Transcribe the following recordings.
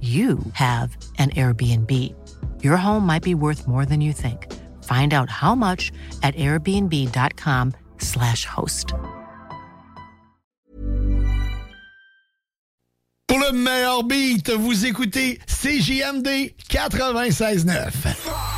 you have an Airbnb. Your home might be worth more than you think. Find out how much at airbnb.com/slash host. Pour le meilleur beat, vous écoutez CJMD 96.9.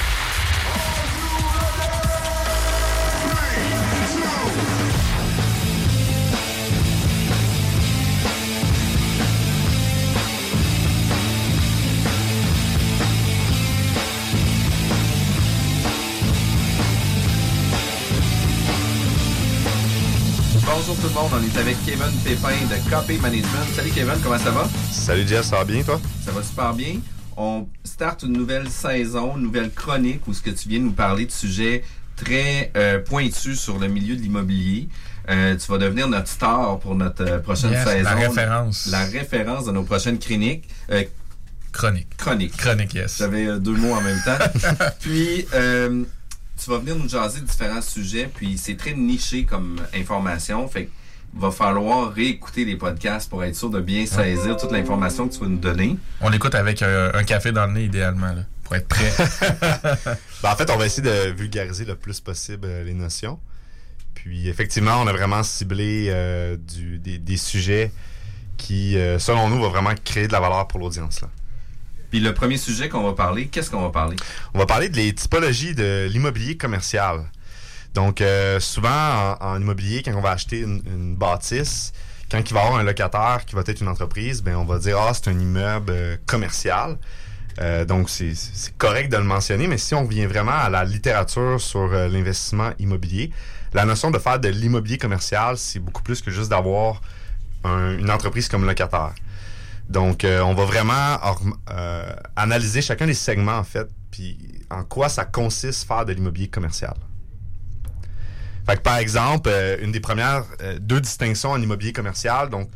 Tout le monde, on est avec Kevin Pépin de Copy Management. Salut Kevin, comment ça va? Salut Jeff, ça va bien toi? Ça va super bien. On start une nouvelle saison, une nouvelle chronique où ce que tu viens nous parler de sujets très euh, pointus sur le milieu de l'immobilier. Euh, tu vas devenir notre star pour notre euh, prochaine Yes, saison. la référence. La référence de nos prochaines chroniques. Euh, Chronique. chroniques. Chronique, yes. J'avais euh, deux mots en même temps. puis, euh, tu vas venir nous jaser de différents sujets, puis c'est très niché comme information. Fait qu'il va falloir réécouter les podcasts pour être sûr de bien saisir toute l'information que tu vas nous donner. On l'écoute avec euh, un café dans le nez, idéalement, là, pour être prêt. Ben, en fait, on va essayer de vulgariser le plus possible euh, les notions. Puis effectivement, on a vraiment ciblé euh, du, des, des sujets qui, euh, selon nous, vont vraiment créer de la valeur pour l'audience. Puis le premier sujet qu'on va parler, qu'est-ce qu'on va parler? On va parler des typologies de l'immobilier commercial. Donc, euh, souvent, en, immobilier, quand on va acheter une, une bâtisse, quand il va y avoir un locataire qui va être une entreprise, ben on va dire, ah, c'est un immeuble euh, commercial. Euh, donc, c'est correct de le mentionner, mais si on vient vraiment à la littérature sur euh, l'investissement immobilier, la notion de faire de l'immobilier commercial, c'est beaucoup plus que juste d'avoir un- une entreprise comme locataire. Donc, euh, on va vraiment euh, analyser chacun des segments, en fait, puis en quoi ça consiste faire de l'immobilier commercial. Fait par exemple, euh, une des premières deux distinctions en immobilier commercial, donc,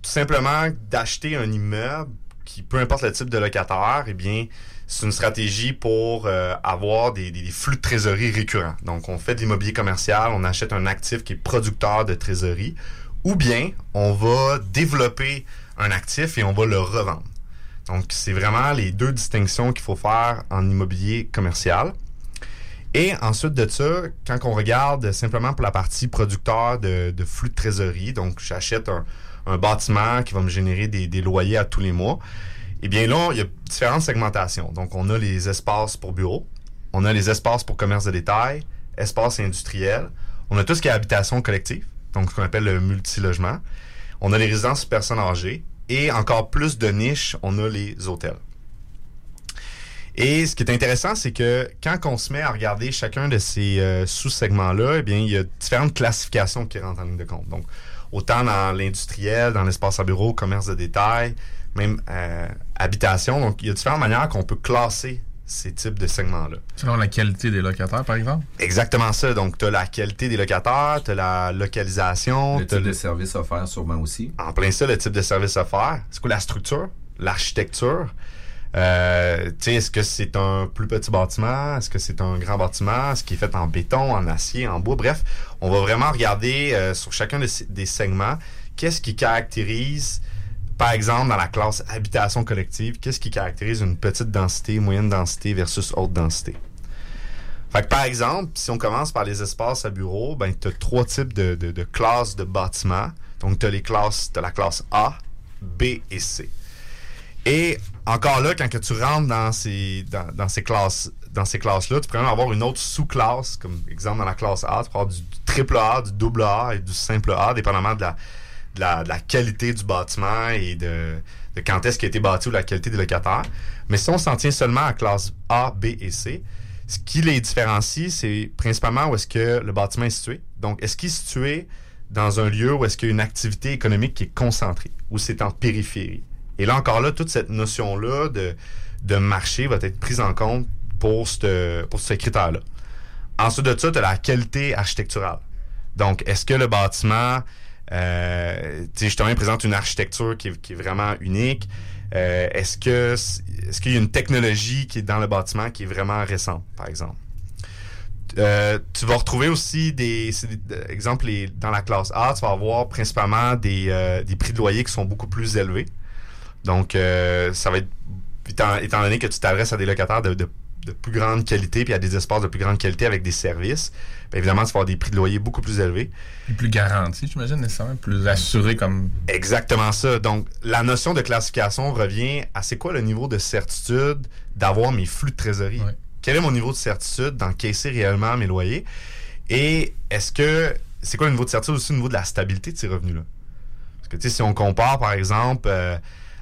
tout simplement d'acheter un immeuble qui, peu importe le type de locataire, eh bien, c'est une stratégie pour avoir des, des- des flux de trésorerie récurrents. Donc, on fait de l'immobilier commercial, on achète un actif qui est producteur de trésorerie, ou bien on va développer un actif et on va le revendre. Donc, c'est vraiment les deux distinctions qu'il faut faire en immobilier commercial. Et ensuite de ça, quand on regarde simplement pour la partie producteur de, flux de trésorerie, donc j'achète un, bâtiment qui va me générer des, des loyers à tous les mois, eh bien là, il y a différentes segmentations. Donc, on a les espaces pour bureaux, on a les espaces pour commerce de détail, espaces industriels, on a tout ce qui est habitation collective, donc ce qu'on appelle le multilogement, on a les résidences personnes âgées, et encore plus de niches, on a les hôtels. Et ce qui est intéressant, c'est que quand on se met à regarder chacun de ces euh, sous-segments-là, eh bien, il y a différentes classifications qui rentrent en ligne de compte. Donc, autant dans l'industriel, dans l'espace à bureau, commerce de détail, même euh, habitation. Donc, il y a différentes manières qu'on peut classer ces types de segments-là. Selon la qualité des locataires, par exemple? Exactement ça. Donc, tu as la qualité des locataires, tu as la localisation, Le type de service offert sûrement aussi. en plein ça, le type de service offert. C'est quoi la structure, l'architecture? Euh, tu sais, est-ce que c'est un plus petit bâtiment? Est-ce que c'est un grand bâtiment? Est-ce qu'il est fait en béton, en acier, en bois? Bref, on va vraiment regarder euh, sur chacun de ces- des segments qu'est-ce qui caractérise, par exemple, dans la classe habitation collective, qu'est-ce qui caractérise une petite densité, moyenne densité versus haute densité? Fait par exemple, si on commence par les espaces à bureau, ben tu as trois types de, classes de bâtiments. Donc tu as les classes, t'as la classe A, B et C. Et encore là, quand tu rentres dans ces, dans, dans ces classes dans ces classes-là, tu même avoir une autre sous-classe, comme exemple dans la classe A, tu peux avoir du triple A, du double A et du simple A, dépendamment de la, de la, qualité du bâtiment et de, quand est-ce qu'il a été bâti ou la qualité des locataires. Mais si on s'en tient seulement à classe A, B et C, ce qui les différencie, c'est principalement où est-ce que le bâtiment est situé. Donc, est-ce qu'il est situé dans un lieu où est-ce qu'il y a une activité économique qui est concentrée, ou c'est en périphérie? Et là encore là, toute cette notion-là de, de marché va être prise en compte pour ce pour critère-là. Ensuite de ça, tu as la qualité architecturale. Donc, est-ce que le bâtiment, euh, justement, il présente une architecture qui est, vraiment unique? Euh, est-ce que est-ce qu'il y a une technologie qui est dans le bâtiment qui est vraiment récente, par exemple? Euh, tu vas retrouver aussi des, des- exemple dans la classe A, tu vas avoir principalement des, euh, des prix de loyer qui sont beaucoup plus élevés. Donc, euh, ça va être étant, étant donné que tu t'adresses à des locataires de, de- de plus grande qualité puis à des espaces de plus grande qualité avec des services, bien évidemment, tu vas avoir des prix de loyer beaucoup plus élevés. Et plus garanti, j'imagine, nécessairement. Plus assuré comme. Exactement ça. Donc, la notion de classification revient à c'est quoi le niveau de certitude d'avoir mes flux de trésorerie? Ouais. Quel est mon niveau de certitude d'encaisser réellement mes loyers? Et est-ce que c'est quoi le niveau de certitude aussi au niveau de la stabilité de ces revenus-là? Parce que, tu sais, si on compare, par exemple, euh,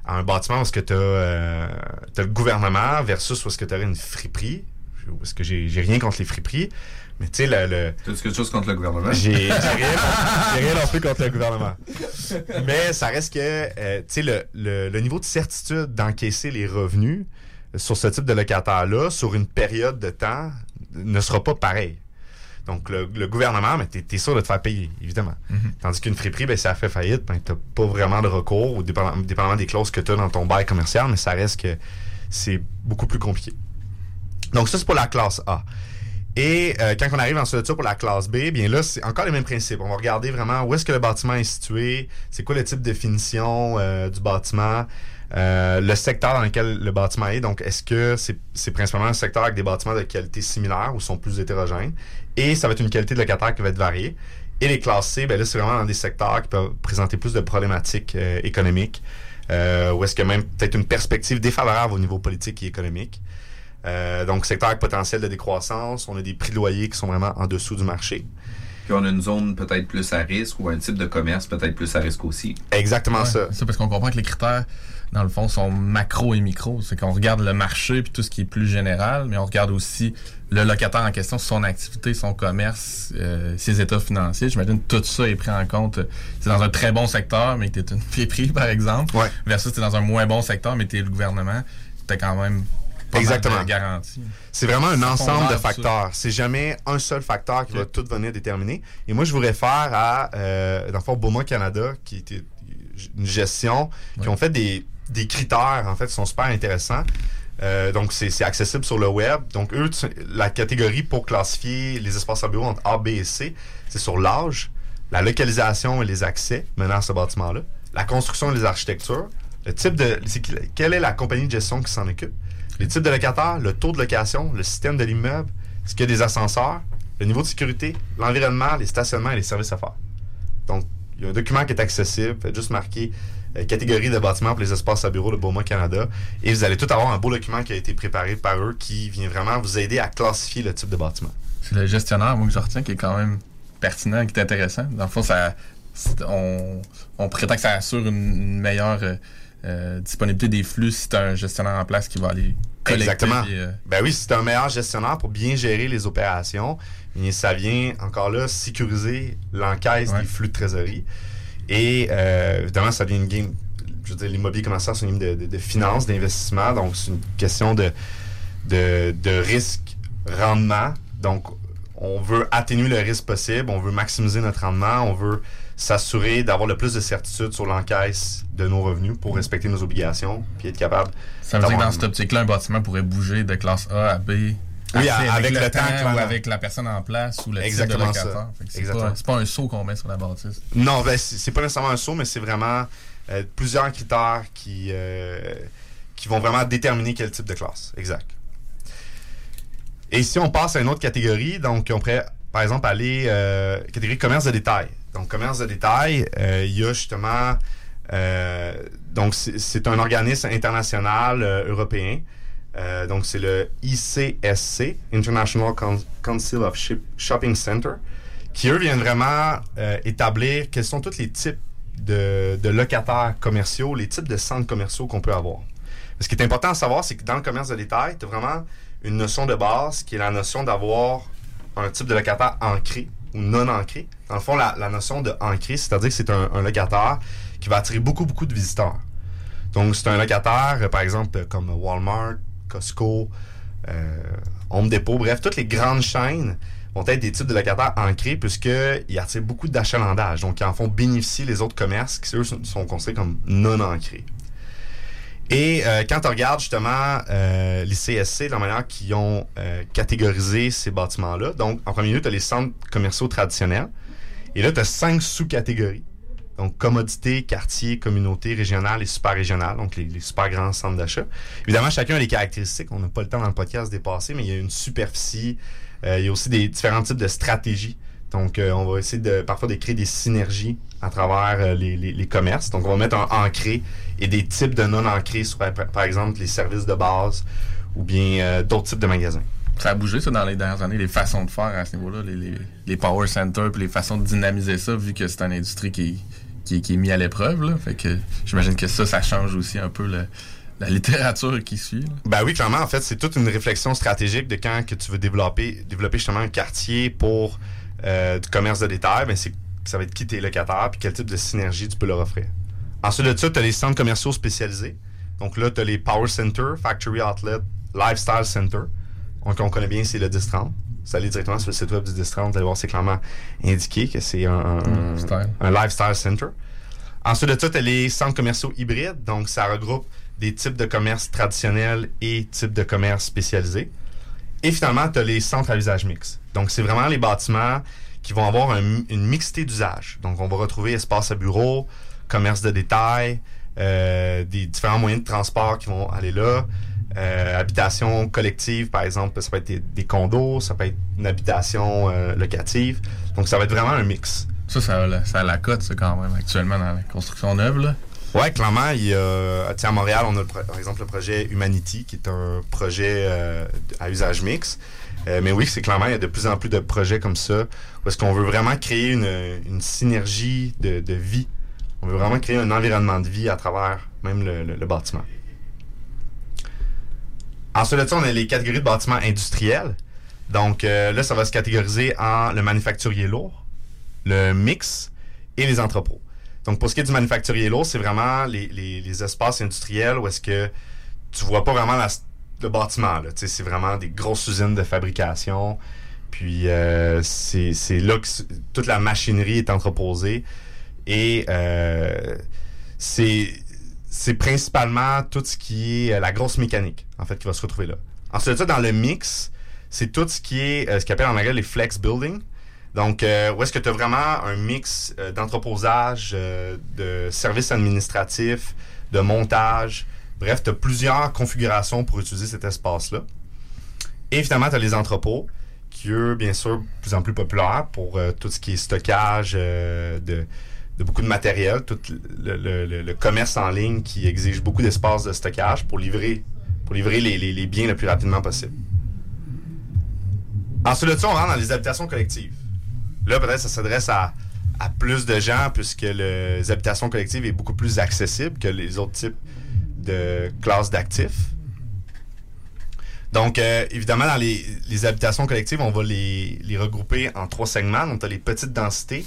à un bâtiment où est-ce que tu as, le gouvernement versus où est-ce que tu aurais une friperie, est-ce que j'ai rien contre les friperies, mais tu sais, le- le, T'as-tu quelque chose contre le gouvernement? j'ai rien, j'ai rien non plus contre le gouvernement. Mais ça reste que, euh, tu sais, le, le, le niveau de certitude d'encaisser les revenus sur ce type de locataire-là, sur une période de temps, ne sera pas pareil. Donc, le, le gouvernement, mais t'es es sûr de te faire payer, évidemment. Tandis qu'une friperie, ben, si elle fait faillite, ben, t'as pas vraiment de recours, ou dépendamment, dépendamment des clauses que tu as dans ton bail commercial, mais ça reste que c'est beaucoup plus compliqué. Donc, ça, c'est pour la classe A. Et euh, quand on arrive ensuite de pour la classe B, bien là, c'est encore les mêmes principes. On va regarder vraiment où est-ce que le bâtiment est situé, c'est quoi le type de finition euh, du bâtiment, euh, le secteur dans lequel le bâtiment est. Donc, est-ce que c'est principalement un secteur avec des bâtiments de qualité similaire ou sont plus hétérogènes? Et ça va être une qualité de locataire qui va être variée. Et les classes C, ben là, c'est vraiment dans des secteurs qui peuvent présenter plus de problématiques euh, économiques, euh, ou est-ce a même peut-être une perspective défavorable au niveau politique et économique. Euh, donc, secteur avec potentiel de décroissance, on a des prix de loyer qui sont vraiment en dessous du marché. Puis on a une zone peut-être plus à risque ou un type de commerce peut-être plus à risque aussi. Exactement Ouais, ça. C'est parce qu'on comprend que les critères, dans le fond, sont macro et micro. C'est qu'on regarde le marché puis tout ce qui est plus général, mais on regarde aussi le locataire en question, son activité, son commerce, euh, ses états financiers. J'imagine que tout ça est pris en compte. C'est dans un très bon secteur, mais que t'es une friperie, par exemple. Ouais. Versus t'es dans un moins bon secteur, mais t'es le gouvernement. T'as quand même pas Exactement. garanties. C'est vraiment un ensemble de facteurs. C'est jamais un seul facteur qui va tout venir déterminer. Et moi, je vous réfère à, euh, dans le fond, Beaumont Canada, qui était une gestion, qui ont fait des, des critères, en fait, qui sont super intéressants. Euh, donc, c'est accessible sur le web. Donc, eux, tu- la catégorie pour classifier les espaces à bureau entre A, B et C, c'est sur l'âge, la localisation et les accès menant à ce bâtiment-là, la construction et les architectures, le type de... Quelle est la compagnie de gestion qui s'en occupe, les types de locataires, le taux de location, le système de l'immeuble, est-ce qu'il y a des ascenseurs, le niveau de sécurité, l'environnement, les stationnements et les services à faire. Donc, il y a un document qui est accessible. Faites juste marquer euh, catégorie de bâtiments pour les espaces à bureau de Beaumont Canada. Et vous allez tout avoir un beau document qui a été préparé par eux qui vient vraiment vous aider à classifier le type de bâtiment. C'est le gestionnaire, moi, que je retiens, qui est quand même pertinent, qui est intéressant. Dans le fond, ça, on, prétend que ça assure une, une meilleure euh, euh, disponibilité des flux si tu un gestionnaire en place qui va aller collecter. Exactement. euh, Ben oui, c'est un meilleur gestionnaire pour bien gérer les opérations. Et ça vient, encore là, sécuriser l'encaisse Ouais. des flux de trésorerie. Et euh, évidemment, ça devient une game. Je veux dire, l'immobilier commercial, c'est une game de, de, de finance, d'investissement. Donc, c'est une question de, de, de risque-rendement. Donc, on veut atténuer le risque possible, on veut maximiser notre rendement, on veut s'assurer d'avoir le plus de certitude sur l'encaisse de nos revenus pour respecter nos obligations, puis être capable. Ça veut dire que dans cette optique-là, un bâtiment pourrait bouger de classe A à B. Oui, avec le temps, ou avec la personne en place ou le Exactement type de locataire. C'est Exactement. pas, pas un saut qu'on met sur la bâtisse. Non, ben, c'est c'est pas nécessairement un saut, mais c'est vraiment euh, plusieurs critères qui, euh, qui vont vraiment déterminer quel type de classe. Exact. Et si on passe à une autre catégorie, donc on pourrait, par exemple, aller euh, catégorie commerce de détail. Donc, commerce de détail, euh, il y a justement... euh, donc, c'est un organisme international euh, européen. Donc, c'est le ICSC, International Council of Shopping Center, qui, eux, viennent vraiment établir quels sont tous les types de, de locataires commerciaux, les types de centres commerciaux qu'on peut avoir. Ce qui est important à savoir, c'est que dans le commerce de détail, tu as vraiment une notion de base qui est la notion d'avoir un type de locataire ancré ou non ancré. Dans le fond, la, notion de ancré, c'est-à-dire que c'est un, locataire qui va attirer beaucoup, beaucoup de visiteurs. Donc, c'est un locataire, euh, par exemple, comme Walmart, Costco, euh, Home Depot, bref, toutes les grandes chaînes vont être des types de locataires ancrés puisqu'ils attirent beaucoup d'achalandage. Donc, ils en font bénéficier les autres commerces qui, eux, sont considérés comme non ancrés. Et euh, quand on regarde justement euh, les CSC, la manière qu'ils ont euh, catégorisé ces bâtiments-là, donc en premier lieu, tu as les centres commerciaux traditionnels. Et là, tu as cinq sous-catégories. Donc, commodité, quartier, communauté, régionale et super régionale, donc les, les super grands centres d'achat. Évidemment, chacun a des caractéristiques. On n'a pas le temps dans le podcast de dépasser, mais il y a une superficie. euh, il y a aussi des différents types de stratégies. Donc, euh, on va essayer de parfois de créer des synergies à travers euh, les, les- les commerces. Donc, on va mettre un ancré et des types de non ancrés sur, par par exemple, les services de base ou bien euh, d'autres types de magasins. Ça a bougé, ça, dans les dernières années, les façons de faire à ce niveau-là, les, les, les power centers, puis les façons de dynamiser ça, vu que c'est une industrie qui, qui, qui est mise à l'épreuve. Là. Fait que j'imagine que ça, ça change aussi un peu le- la littérature qui suit. là. Ben oui, clairement, en fait, c'est toute une réflexion stratégique de quand que tu veux développer, développer justement un quartier pour euh, du commerce de détail, ben c'est ça va être qui tes locataires, puis quel type de synergie tu peux leur offrir. Ensuite de ça, tu as les centres commerciaux spécialisés. Donc là, tu as les Power Center, Factory Outlet, Lifestyle Center. Donc on connaît bien, c'est le 1030. Vous allez directement sur le site web du 1030, vous allez voir, c'est clairement indiqué que c'est un, un lifestyle center. Ensuite de ça, tu as les centres commerciaux hybrides. Donc, ça regroupe des types de commerce traditionnels et types de commerce spécialisés. Et finalement, tu as les centres à usage mixte. Donc, c'est vraiment les bâtiments qui vont avoir un- une mixité d'usage. Donc, on va retrouver espace à bureau, commerce de détail, euh, des différents moyens de transport qui vont aller là, euh, habitation collective, par exemple, ça peut être des, des condos, ça peut être une habitation euh, locative. Donc, ça va être vraiment un mix. Ça, ça a, la- ça a la cote, ça, quand même, actuellement, dans la construction neuve. Là. Ouais, clairement, il y a, tu sais, à Montréal, on a par exemple le projet Humanity, qui est un projet euh, à usage mix. Euh, mais oui, c'est clairement, il y a de plus en plus de projets comme ça, est-ce qu'on veut vraiment créer une, synergie de, vie. On veut vraiment créer un environnement de vie à travers même le, le- le bâtiment. Ensuite de ça, on a les catégories de bâtiments industriels. Donc euh, là, ça va se catégoriser en le manufacturier lourd, le mix et les entrepôts. Donc, pour ce qui est du manufacturier lourd, c'est vraiment les, les- les espaces industriels où est-ce que tu vois pas vraiment la- le bâtiment. là. Tu sais, C'est vraiment des grosses usines de fabrication. Puis, euh, c'est là que toute la machinerie est entreposée. Et euh, c'est principalement tout ce qui est euh, la grosse mécanique, en fait, qui va se retrouver là. Ensuite de dans le mix, c'est tout ce qui est euh, ce qu'on appelle en anglais les flex building. Donc, euh, où est-ce que tu as vraiment un mix d'entreposage, de services administratifs, de montage. Bref, tu as plusieurs configurations pour utiliser cet espace-là. Et finalement, tu as les entrepôts, qui, eux, bien sûr, de plus en plus populaires pour euh, tout ce qui est stockage euh, de, beaucoup de matériel, tout le, commerce en ligne qui exige beaucoup d'espace de stockage pour livrer, pour livrer les, biens le plus rapidement possible. Ensuite de ça, on rentre dans les habitations collectives. Là, peut-être ça s'adresse à, à plus de gens puisque le- les habitations collectives est beaucoup plus accessible que les autres types de classes d'actifs. Donc, euh, évidemment, dans les, habitations collectives, on va les, regrouper en trois segments. Donc, tu as les petites densités,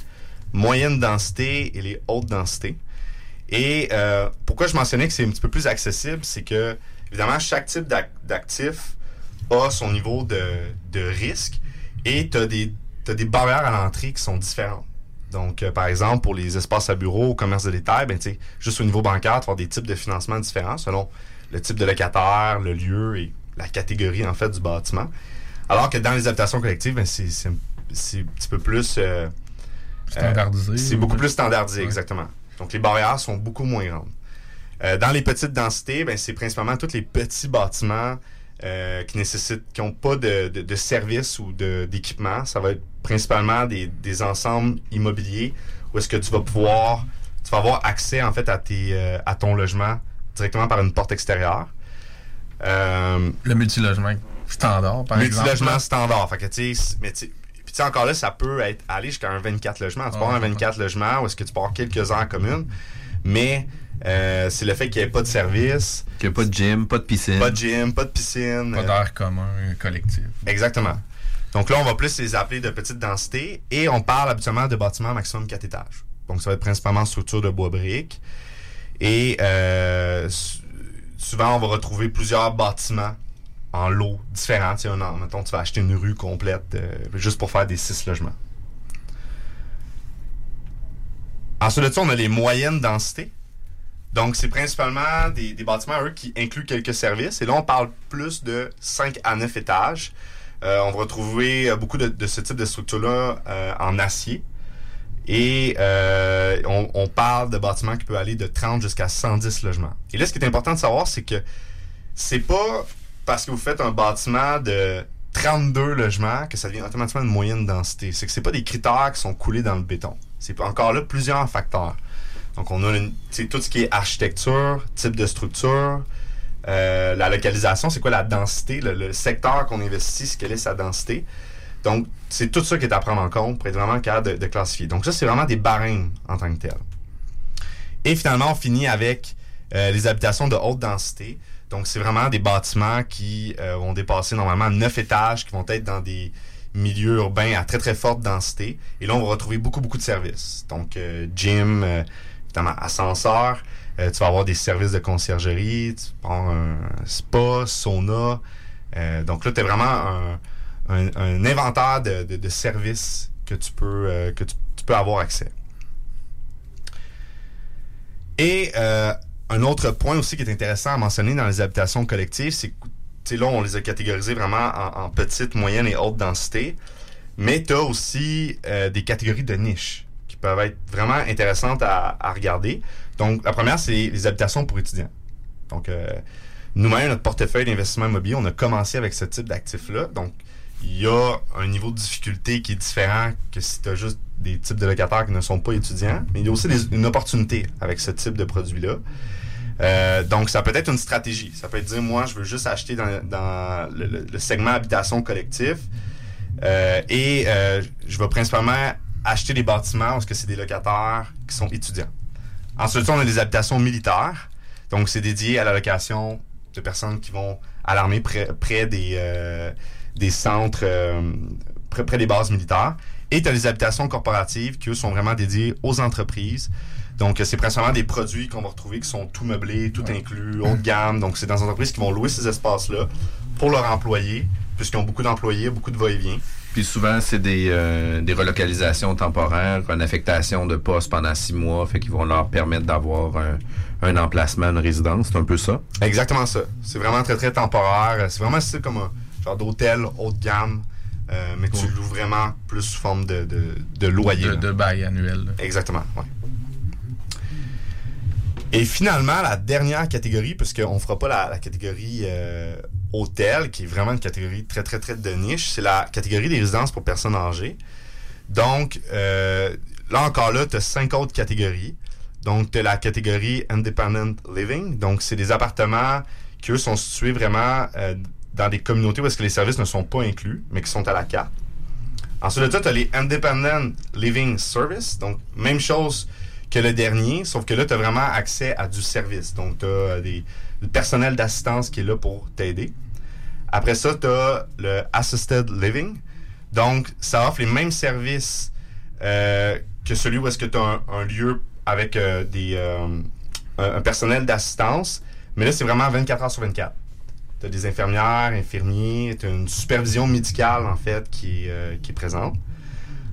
moyenne densité et les hautes densités. Et euh, pourquoi je mentionnais que c'est un petit peu plus accessible, c'est que, évidemment, chaque type d'ac- d'actif a son niveau de, risque et tu as des barrières à l'entrée qui sont différentes. Donc, euh, par exemple, pour les espaces à bureau, au commerce de détail, ben, tu sais, juste au niveau bancaire, tu vas avoir des types de financement différents selon le type de locataire, le lieu et la catégorie, en fait, du bâtiment. Alors que dans les habitations collectives, ben, c'est, c'est, c'est un petit peu plus... euh, Standardisé. euh, c'est ou- beaucoup plus standardisé, Ouais. exactement. Donc, les barrières sont beaucoup moins grandes. Dans les petites densités, ben, c'est principalement tous les petits bâtiments euh, qui nécessitent, qui n'ont pas de, de, de service ou d'équipement. Ça va être principalement des, des ensembles immobiliers où est-ce que tu vas pouvoir, tu vas avoir accès en fait à tes, euh, à ton logement directement par une porte extérieure. Euh, Le multilogement standard, par exemple. multilogement standard. Fait que, tu sais, mais tu sais, encore là, ça peut être, aller jusqu'à un 24 logements. Tu peux Ah, avoir un ouais. 24 logements où est-ce que tu peux avoir quelques heures en commune, mais euh, c'est le fait qu'il n'y ait pas de service, Qu'il n'y a pas de gym, pas de piscine. pas de gym, pas de piscine. Pas d'air commun collectif. Exactement. Donc là, on va plus les appeler de petite densité et on parle habituellement de bâtiments maximum 4 étages. Donc ça va être principalement structure de bois briques. Et euh, souvent, on va retrouver plusieurs bâtiments en lots différents. Tu sais, un- mettons, tu vas acheter une rue complète euh, juste pour faire des 6 logements. Ensuite de ça, on a les moyennes densités. Donc, c'est principalement des, bâtiments, eux, qui incluent quelques services. Et là, on parle plus de 5 à 9 étages. Euh, on va retrouver euh, beaucoup de, ce type de structure-là euh, en acier. Et on, on parle de bâtiments qui peuvent aller de 30 jusqu'à 110 logements. Et là, ce qui est important de savoir, c'est que c'est pas parce que vous faites un bâtiment de 32 logements que ça devient automatiquement une moyenne densité. C'est que c'est pas des critères qui sont coulés dans le béton. C'est encore là plusieurs facteurs. Donc, on a tout ce qui est architecture, type de structure, euh, la localisation, c'est quoi la densité, le, secteur qu'on investit, ce quelle est sa densité. Donc, c'est tout ça qui est à prendre en compte pour être vraiment capable de, classifier. Donc, ça, c'est vraiment des barèmes en tant que tel. Et finalement, on finit avec euh, les habitations de haute densité. Donc, c'est vraiment des bâtiments qui euh, vont dépasser normalement 9 étages, qui vont être dans des milieux urbains à très, très forte densité. Et là, on va retrouver beaucoup, beaucoup de services. Donc, gym, évidemment, ascenseur. Euh, tu vas avoir des services de conciergerie. Tu avoir un spa, sauna. Euh, donc là, tu as vraiment un, inventaire de, services que tu peux, euh, que tu, peux avoir accès. Et un autre point aussi qui est intéressant à mentionner dans les habitations collectives, c'est que là, on les a catégorisés vraiment en, en petite, moyenne et haute densité. Mais tu as aussi des catégories de niches peuvent être vraiment intéressantes à, regarder. Donc, la première, c'est les habitations pour étudiants. Donc, euh, nous-mêmes, notre portefeuille d'investissement immobilier, on a commencé avec ce type d'actifs-là. Donc, il y a un niveau de difficulté qui est différent que si tu as juste des types de locataires qui ne sont pas étudiants. Mais il y a aussi une opportunité avec ce type de produit-là. Euh, donc, ça peut être une stratégie. Ça peut être dire, moi, je veux juste acheter dans, le, segment habitation collectif euh, et je vais principalement acheter des bâtiments parce que c'est des locataires qui sont étudiants. Ensuite, on a les habitations militaires. Donc, c'est dédié à la location de personnes qui vont à l'armée près, près des, euh, des centres, euh, près, près des bases militaires. Et tu as les habitations corporatives qui, eux, sont vraiment dédiées aux entreprises. Donc, c'est principalement des produits qu'on va retrouver qui sont tout meublés, tout inclus, haut de gamme. Donc, c'est dans des entreprises qui vont louer ces espaces-là pour leurs employés, puisqu'ils ont beaucoup d'employés, beaucoup de va-et-vient. Puis souvent, c'est des, euh, des relocalisations temporaires, une affectation de poste pendant six mois, fait qu'ils vont leur permettre d'avoir un, un emplacement, une résidence. C'est un peu ça? Exactement ça. C'est vraiment très, très temporaire. C'est vraiment style comme un genre d'hôtel haut de gamme, euh, mais tu loues vraiment plus sous forme de, de, de loyer. De, bail annuel. là. Exactement. Et finalement, la dernière catégorie, puisqu'on ne fera pas la, la catégorie euh, hôtel, qui est vraiment une catégorie très, très, très de niche, c'est la catégorie des résidences pour personnes âgées. Donc, euh, là encore, là, tu as cinq autres catégories. Donc, tu as la catégorie Independent Living. Donc, c'est des appartements qui, eux, sont situés vraiment euh, dans des communautés où que les services ne sont pas inclus, mais qui sont à la carte. Ensuite de ça, tu as les Independent Living Service. Donc, même chose que le dernier, sauf que là, tu as vraiment accès à du service. Donc, tu as des, le personnel d'assistance qui est là pour t'aider. Après ça, tu as le Assisted Living. Donc, ça offre les mêmes services euh, que celui où est-ce que tu as un, lieu avec euh, des, euh, un, personnel d'assistance. Mais là, c'est vraiment 24 heures sur 24. tu as des infirmières, infirmiers, tu as une supervision médicale, en fait, qui, qui est présente.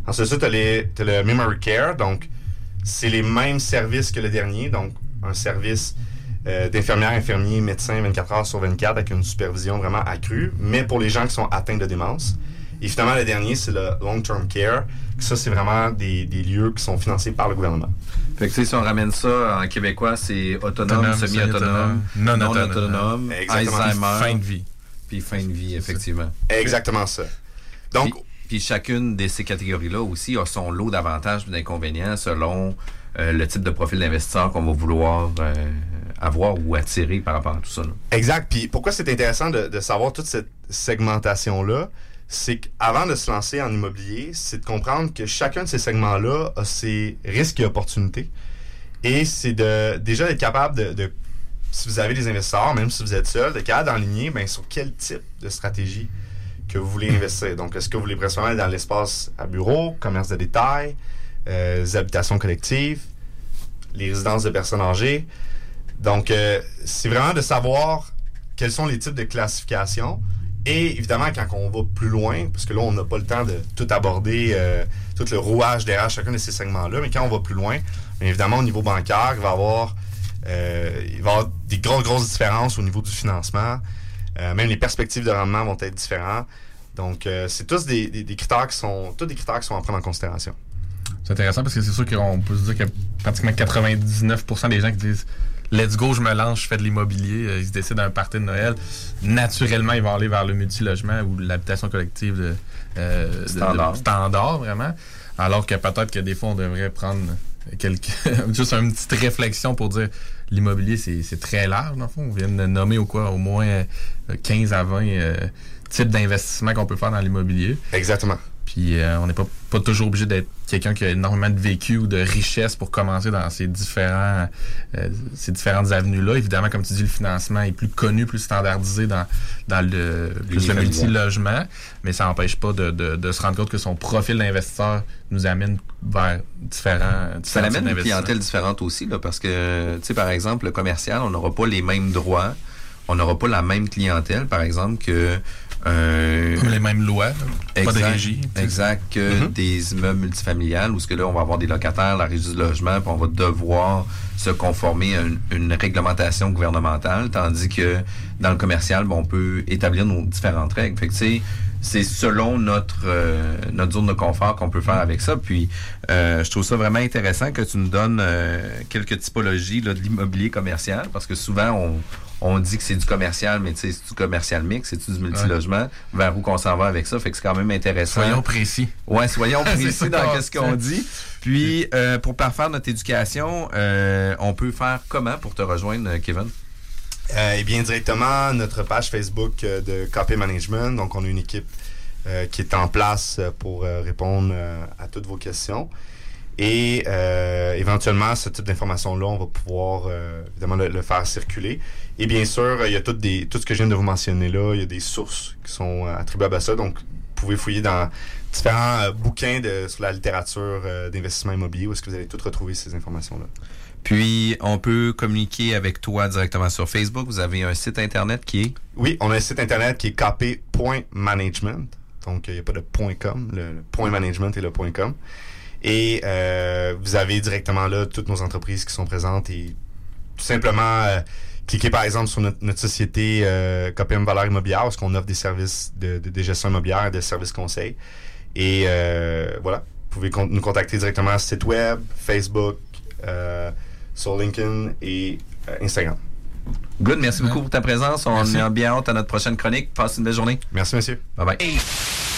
Ensuite, tu as, le Memory Care, donc c'est les mêmes services que le dernier, donc un service euh, d'infirmières, infirmiers, médecins 24 heures sur 24 avec une supervision vraiment accrue, mais pour les gens qui sont atteints de démence. Et finalement, le dernier, c'est le long-term care. Ça, c'est vraiment des, des, lieux qui sont financés par le gouvernement. Fait que, si on ramène ça en québécois, c'est autonome, semi-autonome, non, autonome, Alzheimer. Fin de vie. Puis fin de vie, effectivement. Exactement ça. Donc, puis, chacune de ces catégories-là aussi a son lot d'avantages et d'inconvénients selon euh, le type de profil d'investisseur qu'on va vouloir euh, avoir ou attirer par rapport à tout ça. Exact. Puis pourquoi c'est intéressant de, savoir toute cette segmentation-là? c'est qu'avant de se lancer en immobilier, c'est de comprendre que chacun de ces segments-là a ses risques et opportunités. Et c'est de déjà d'être capable de, si vous avez des investisseurs, même si vous êtes seul, de capable d'enligner ben, sur quel type de stratégie que vous voulez investir. Donc, est-ce que vous voulez principalement dans l'espace à bureau, commerce de détail, euh, les habitations collectives, les résidences de personnes âgées. Donc, euh, c'est vraiment de savoir quels sont les types de classifications et évidemment, quand on va plus loin, parce que là, on n'a pas le temps de tout aborder, euh, tout le rouage derrière chacun de ces segments-là, mais quand on va plus loin, évidemment, au niveau bancaire, il va y avoir, des grosses, grosses différences au niveau du financement. Même les perspectives de rendement vont être différentes. Donc, c'est tous des, critères qui sont, tous des critères qui sont à prendre en considération. C'est intéressant parce que c'est sûr qu'on peut se dire a pratiquement 99% des gens qui disent let's go, je me lance, je fais de l'immobilier, euh, ils se décident d'un party de Noël, naturellement, ils vont aller vers le multilogement ou l'habitation collective de, euh, standard. vraiment. Alors que peut-être que des fois, on devrait prendre quelques, juste une petite réflexion pour dire l'immobilier, c'est très large, dans le fond. On vient de nommer au, quoi, au moins 15 à 20 euh, types d'investissements qu'on peut faire dans l'immobilier. Exactement. Puis euh, on n'est pas, pas toujours obligé d'être quelqu'un qui a énormément de vécu ou de richesse pour commencer dans ces différents euh, ces différentes avenues-là. Évidemment, comme tu dis, le financement est plus connu, plus standardisé dans, dans le, plus le multi-logement, mais ça n'empêche pas de, de, se rendre compte que son profil d'investisseur nous amène vers différents, Ça amène une clientèle différente aussi, là, parce que, tu sais, par exemple, le commercial, on n'aura pas les mêmes droits, on n'aura pas la même clientèle, par exemple, que euh, Comme les mêmes lois, exact, pas de régie. Exact, que mm-hmm. des immeubles multifamiliales où ce que là, on va avoir des locataires, la régie du logement, puis on va devoir se conformer à une, réglementation gouvernementale, tandis que dans le commercial, on peut établir nos différentes règles. Fait que, c'est selon notre euh, notre zone de confort qu'on peut faire avec ça. Puis euh, je trouve ça vraiment intéressant que tu nous donnes quelques typologies là, de l'immobilier commercial, parce que souvent on on dit que c'est du commercial, mais tu sais, c'est du commercial mix, c'est du multilogement, vers où qu'on s'en va avec ça, fait que c'est quand même intéressant. Soyons précis. Ouais, soyons précis dans ce qu'on dit. Puis, euh, pour parfaire notre éducation, euh, on peut faire comment pour te rejoindre, Kevin? Euh, eh bien, directement, notre page Facebook de KP Management. Donc, on a une équipe qui est en place pour répondre à toutes vos questions. Et euh, éventuellement, ce type d'information-là, on va pouvoir euh, évidemment le, faire circuler. Et bien sûr, il y a tout, des, tout ce que je viens de vous mentionner là, il y a des sources qui sont euh, attribuables à ça. Donc, vous pouvez fouiller dans différents bouquins de, sur la littérature d'investissement immobilier où est-ce que vous allez tout retrouver ces informations-là. Puis, on peut communiquer avec toi directement sur Facebook. Vous avez un site Internet qui est? Oui, on a un site Internet qui est kp.management. Donc, il n'y a pas de .com. Le, le point management et le .com. Et euh, vous avez directement là toutes nos entreprises qui sont présentes et tout simplement euh, cliquez par exemple sur notre, société euh, KPM Valeur Immobilière parce qu'on offre des services de, de, gestion immobilière, des services conseils. Et euh, voilà, vous pouvez nous contacter directement sur site web, Facebook, sur LinkedIn et Instagram. Good, merci beaucoup pour ta présence. On est bien hâte à notre prochaine chronique. Passe une belle journée. Merci, monsieur. Bye bye.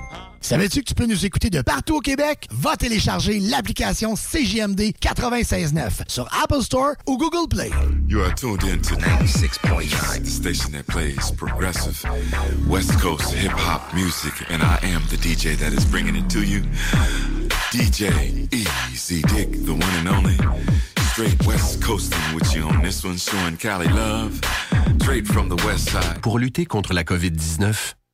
Savais-tu que tu peux nous écouter de partout au Québec? Va télécharger l'application CJMD 96.9 sur Apple Store ou Google Play. You are tuned in to 96.9, the station that plays progressive West Coast hip-hop music, and I am the DJ that is bringing it to you. DJ Easy Dick, the one and only. Straight west coasting with you on this one, showing Cali love. Straight from the west side. Pour lutter contre la COVID-19,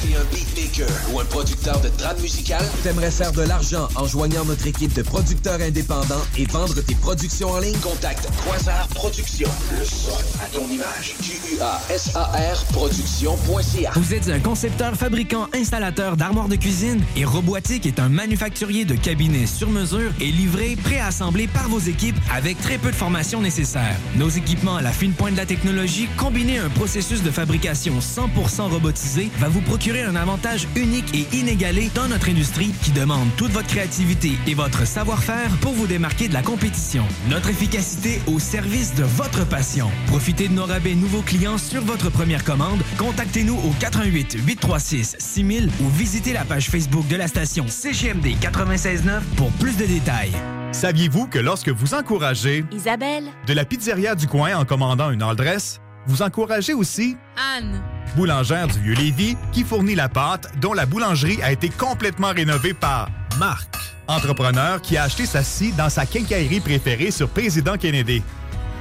T'es un beatmaker ou un producteur de trame musicale? T'aimerais faire de l'argent en joignant notre équipe de producteurs indépendants et vendre tes productions en ligne? Contacte Quasar Productions. Le son à ton image. Q-U-A-S-A-R Productions.ca Vous êtes un concepteur, fabricant, installateur d'armoires de cuisine et Robotique est un manufacturier de cabinets sur mesure et livré, préassemblé par vos équipes avec très peu de formation nécessaire. Nos équipements à la fine pointe de la technologie, combinés à un processus de fabrication 100% robotisé, va vous procurer un avantage unique et inégalé dans notre industrie qui demande toute votre créativité et votre savoir-faire pour vous démarquer de la compétition. Notre efficacité au service de votre passion. Profitez de nos rabais nouveaux clients sur votre première commande. Contactez-nous au 88 836 6000 ou visitez la page Facebook de la station CGMD 969 pour plus de détails. Saviez-vous que lorsque vous encouragez Isabelle, de la pizzeria du coin en commandant une all dress, vous encouragez aussi Anne, boulangère du Vieux-Lévis, qui fournit la pâte, dont la boulangerie a été complètement rénovée par Marc, entrepreneur qui a acheté sa scie dans sa quincaillerie préférée sur Président Kennedy.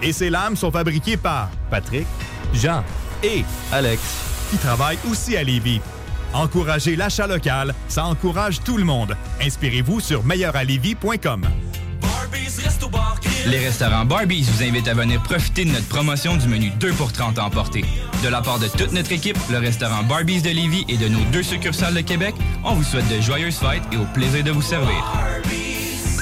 Et ses lames sont fabriquées par Patrick, Jean et Alex, qui travaillent aussi à Lévis. Encouragez l'achat local, ça encourage tout le monde. Inspirez-vous sur meilleuralevis.com. Les restaurants Barbies vous invitent à venir profiter de notre promotion du menu 2 pour 30 à emporter. De la part de toute notre équipe, le restaurant Barbies de Lévis et de nos deux succursales de Québec, on vous souhaite de joyeuses fêtes et au plaisir de vous servir.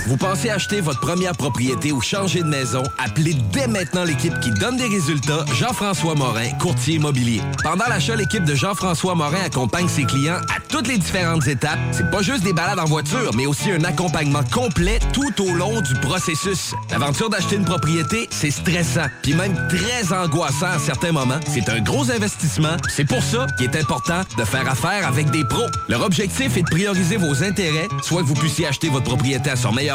Vous pensez acheter votre première propriété ou changer de maison? Appelez dès maintenant l'équipe qui donne des résultats, Jean-François Morin, courtier immobilier. Pendant l'achat, l'équipe de Jean-François Morin accompagne ses clients à toutes les différentes étapes. C'est pas juste des balades en voiture, mais aussi un accompagnement complet tout au long du processus. L'aventure d'acheter une propriété, c'est stressant, puis même très angoissant à certains moments. C'est un gros investissement. C'est pour ça qu'il est important de faire affaire avec des pros. Leur objectif est de prioriser vos intérêts, soit que vous puissiez acheter votre propriété à son meilleur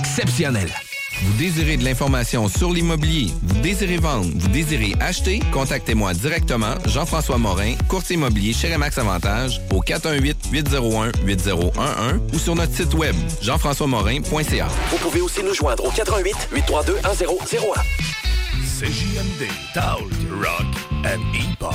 exceptionnelle. Vous désirez de l'information sur l'immobilier, vous désirez vendre, vous désirez acheter, contactez-moi directement, Jean-François Morin, courtier immobilier chez Remax Avantage, au 418-801-8011 ou sur notre site web, jean-françois-morin.ca. Vous pouvez aussi nous joindre au 88 832 1001. CJMD, Talk, Rock and Hip-Hop.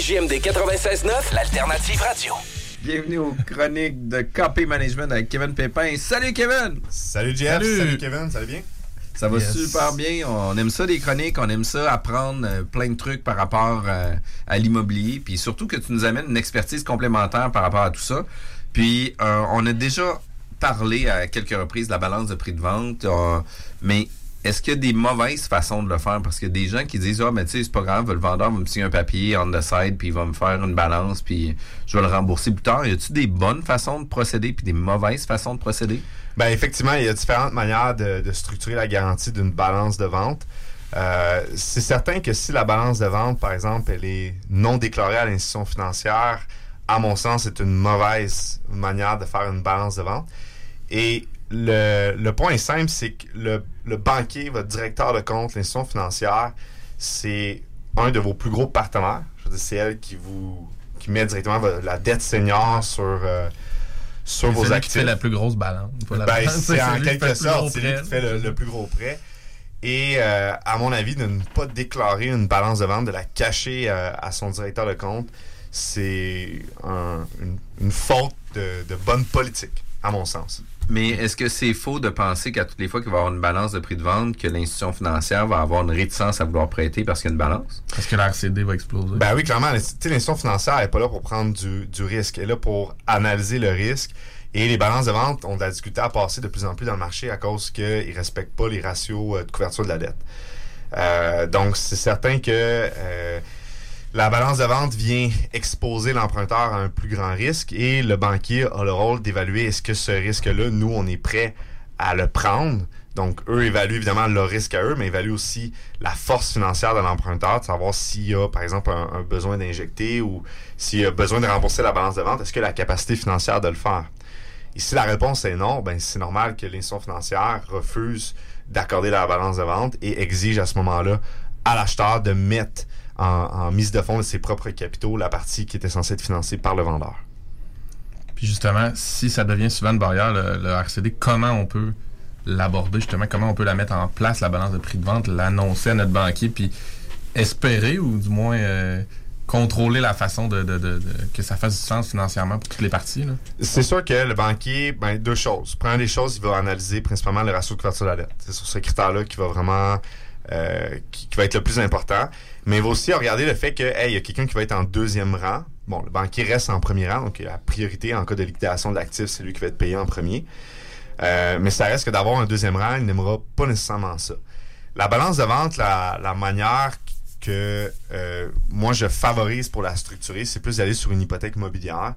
CGMD 96.9, l'alternative radio. Bienvenue aux chroniques de Copy Management avec Kevin Pépin. Salut Kevin! Salut Jeff, salut, Kevin, ça va bien? Ça va Yes. super bien. On aime ça des chroniques, on aime ça apprendre euh, plein de trucs par rapport euh, à l'immobilier. Puis surtout que tu nous amènes une expertise complémentaire par rapport à tout ça. Puis euh, on a déjà parlé à quelques reprises de la balance de prix de vente. euh, mais est-ce qu'il y a des mauvaises façons de le faire? Parce qu'il y a des gens qui disent Ah, mais tu sais, c'est pas grave, le vendeur va me signer un papier on the side, puis il va me faire une balance, puis je vais le rembourser plus tard. Y a-tu des bonnes façons de procéder, puis des mauvaises façons de procéder? Ben effectivement, il y a différentes manières de, de structurer la garantie d'une balance de vente. Euh, c'est certain que si la balance de vente, par exemple, elle est non déclarée à l'institution financière, à mon sens, c'est une mauvaise manière de faire une balance de vente. Et le, le point est simple, c'est que le, le banquier, votre directeur de compte, l'institution financière, c'est un de vos plus gros partenaires. C'est elle qui vous qui met directement la dette senior sur, euh, sur C'est vos actifs. fait la plus grosse balance. Ben, c'est en quelque sorte, c'est lui qui fait le, le plus gros prêt. Et euh, à mon avis, de ne pas déclarer une balance de vente, de la cacher euh, à son directeur de compte, c'est un- une, une faute de, de bonne politique, à mon sens. Mais est-ce que c'est faux de penser qu'à toutes les fois qu'il va y avoir une balance de prix de vente, que l'institution financière va avoir une réticence à vouloir prêter parce qu'il y a une balance? Parce que la RCD va exploser. Ben oui, clairement, l'ins- tu sais, l'institution financière n'est pas là pour prendre du, du risque. Elle est là pour analyser le risque. Et les balances de vente ont de la difficulté à passer de plus en plus dans le marché à cause qu'ils ne respectent pas les ratios euh, de couverture de la dette. Euh, donc, c'est certain que euh, la balance de vente vient exposer l'emprunteur à un plus grand risque et le banquier a le rôle d'évaluer est-ce que ce risque-là, nous, on est prêt à le prendre. Donc, eux évaluent évidemment leur risque à eux, mais évaluent aussi la force financière de l'emprunteur, de savoir s'il y a, par exemple, un, besoin d'injecter ou s'il y a besoin de rembourser la balance de vente, est-ce que la capacité financière de le faire? Et si la réponse est non, ben c'est normal que l'institution financière refuse d'accorder la balance de vente et exige à ce moment-là à l'acheteur de mettre en, en mise de fonds de ses propres capitaux la partie qui était censée être financée par le vendeur. Puis justement, si ça devient souvent une barrière, le, le RCD, comment on peut l'aborder justement, comment on peut la mettre en place, la balance de prix de vente, l'annoncer à notre banquier, puis espérer ou du moins euh, contrôler la façon de, de- de- de- que ça fasse du sens financièrement pour toutes les parties. C'est sûr que le banquier, ben, deux choses. Première des choses, il va analyser principalement le ratio de couverture de la dette. C'est sur ce critère-là qui va vraiment, euh, qui, qui va être le plus important. Mais il va aussi regarder le fait que, hey, il y a quelqu'un qui va être en deuxième rang. Bon, le banquier reste en premier rang, donc la priorité en cas de liquidation de l'actif, c'est lui qui va être payé en premier. Euh, mais ça reste que d'avoir un deuxième rang, il n'aimera pas nécessairement ça. La balance de vente, la, manière que euh, moi je favorise pour la structurer, c'est plus d'aller sur une hypothèque immobilière.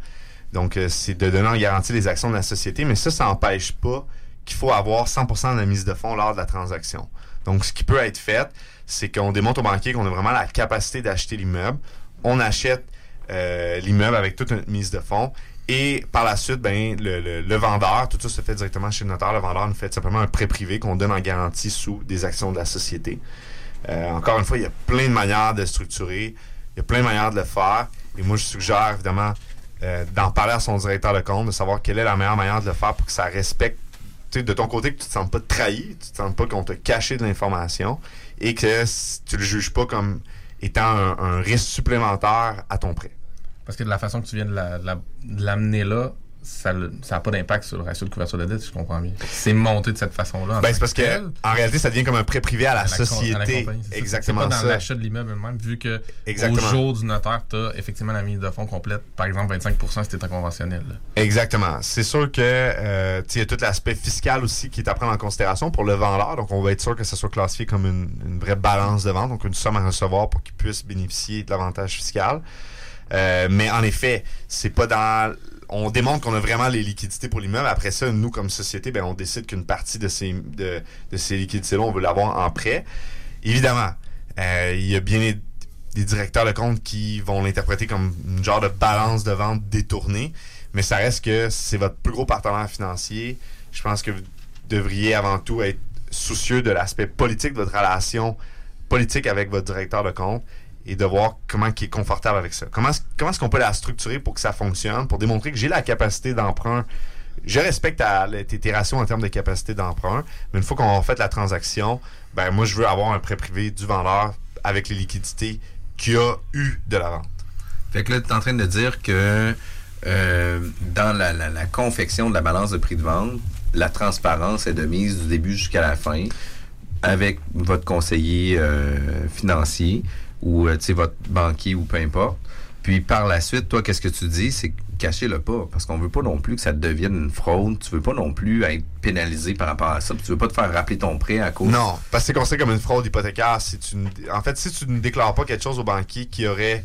Donc, euh, c'est de donner en garantie les actions de la société, mais ça, ça n'empêche pas qu'il faut avoir 100% de la mise de fonds lors de la transaction. Donc, ce qui peut être fait, c'est qu'on démontre au banquier qu'on a vraiment la capacité d'acheter l'immeuble. On achète euh, l'immeuble avec toute une mise de fonds. Et par la suite, ben, le, le- vendeur, tout ça se fait directement chez le notaire. Le vendeur nous fait simplement un prêt privé qu'on donne en garantie sous des actions de la société. Euh, encore une fois, il y a plein de manières de structurer. Il y a plein de manières de le faire. Et moi, je suggère évidemment euh, d'en parler à son directeur de compte, de savoir quelle est la meilleure manière de le faire pour que ça respecte de ton côté que tu te sens pas trahi, tu te sens pas qu'on t'a caché de l'information et que tu le juges pas comme étant un, risque supplémentaire à ton prêt. Parce que de la façon que tu viens de l'amener là, ça n'a pas d'impact sur le ratio de couverture de dette, si je comprends bien. C'est monté de cette façon-là. en Ben, c'est parce que en réalité, ça devient comme un prêt privé à la, à la con- à la société. Exactement C'est pas dans l'achat de l'immeuble même, vu que Exactement. au jour du notaire, tu as effectivement la mise de fonds complète, par exemple 25% si tu en conventionnel. là. Exactement. C'est sûr que euh, il y a tout l'aspect fiscal aussi qui est à prendre en considération pour le vendeur. Donc, on va être sûr que ça soit classifié comme une, une vraie balance de vente, donc une somme à recevoir pour qu'il puisse bénéficier de l'avantage fiscal. Euh, mais en effet, c'est pas dans. On démontre qu'on a vraiment les liquidités pour l'immeuble. Après ça, nous, comme société, ben, on décide qu'une partie de ces, de, ces liquidités-là, on veut l'avoir en prêt. Évidemment, euh, il y a bien des, des directeurs de compte qui vont l'interpréter comme une genre de balance de vente détournée, mais ça reste que c'est votre plus gros partenaire financier. Je pense que vous devriez avant tout être soucieux de l'aspect politique de votre relation politique avec votre directeur de compte et de voir comment il est confortable avec ça. Comment, est-ce- comment est-ce qu'on peut la structurer pour que ça fonctionne, pour démontrer que j'ai la capacité d'emprunt? Je respecte ta- tes, en termes de capacité d'emprunt, mais une fois qu'on a fait la transaction, ben moi je veux avoir un prêt privé du vendeur avec les liquidités qu'il a eu de la vente. Fait que là, tu es en train de dire que euh, dans la, la- la confection de la balance de prix de vente, la transparence est de mise du début jusqu'à la fin avec votre conseiller euh, financier ou euh, votre banquier ou peu importe. Puis par la suite, toi, qu'est-ce que tu dis? C'est cachez-le pas. Parce qu'on veut pas non plus que ça devienne une fraude. Tu veux pas non plus être pénalisé par rapport à ça. Puis tu veux pas te faire rappeler ton prêt à cause. Non, parce que c'est considéré comme une fraude hypothécaire. En fait, si tu ne déclares pas quelque chose au banquier qui aurait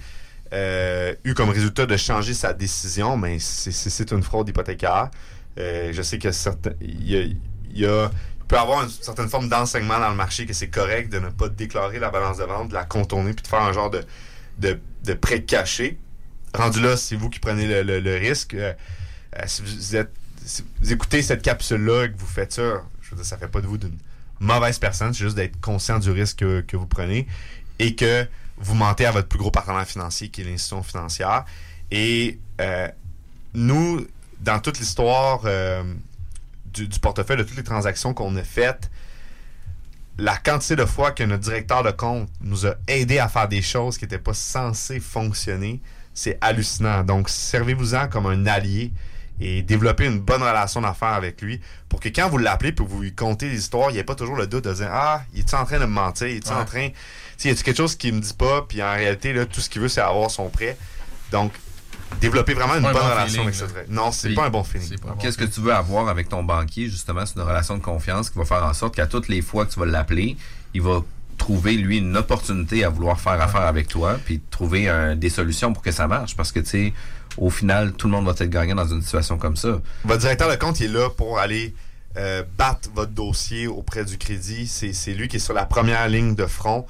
euh, eu comme résultat de changer sa décision, mais c'est- c'est une fraude hypothécaire. Euh, je sais que certains, il y a, peut avoir une certaine forme d'enseignement dans le marché que c'est correct de ne pas déclarer la balance de vente, de la contourner, puis de faire un genre de, de, de prêt caché. Rendu là, c'est vous qui prenez le, le- le risque. Euh, euh, si vous êtes si vous écoutez cette capsule-là et que vous faites ça, je veux dire, ça fait pas de vous d'une mauvaise personne, c'est juste d'être conscient du risque que, que vous prenez et que vous mentez à votre plus gros partenaire financier qui est l'institution financière. Et euh, nous, dans toute l'histoire euh, du, du portefeuille, de toutes les transactions qu'on a faites, la quantité de fois que notre directeur de compte nous a aidé à faire des choses qui n'étaient pas censées fonctionner, c'est hallucinant. Donc, servez-vous-en comme un allié et développez une bonne relation d'affaires avec lui pour que quand vous l'appelez pour vous lui contez des histoires, il n'y ait pas toujours le doute de dire Ah, il est en train de me mentir, il est en Ouais. train. Tu sais, y a quelque chose qu'il me dit pas, puis en réalité, là, tout ce qu'il veut, c'est avoir son prêt. Donc, développer vraiment une bonne bon relation feeling, avec ce. Non, c'est pas un bon feeling. Qu'est-ce que tu veux avoir avec ton banquier, justement? C'est une relation de confiance qui va faire en sorte qu'à toutes les fois que tu vas l'appeler, il va trouver, lui, une opportunité à vouloir faire affaire avec toi, puis trouver un- des solutions pour que ça marche. Parce que, tu sais, au final, tout le monde va être gagnant dans une situation comme ça. Votre directeur de compte il est là pour aller euh, battre votre dossier auprès du crédit. C'est c'est lui qui est sur la première ligne de front.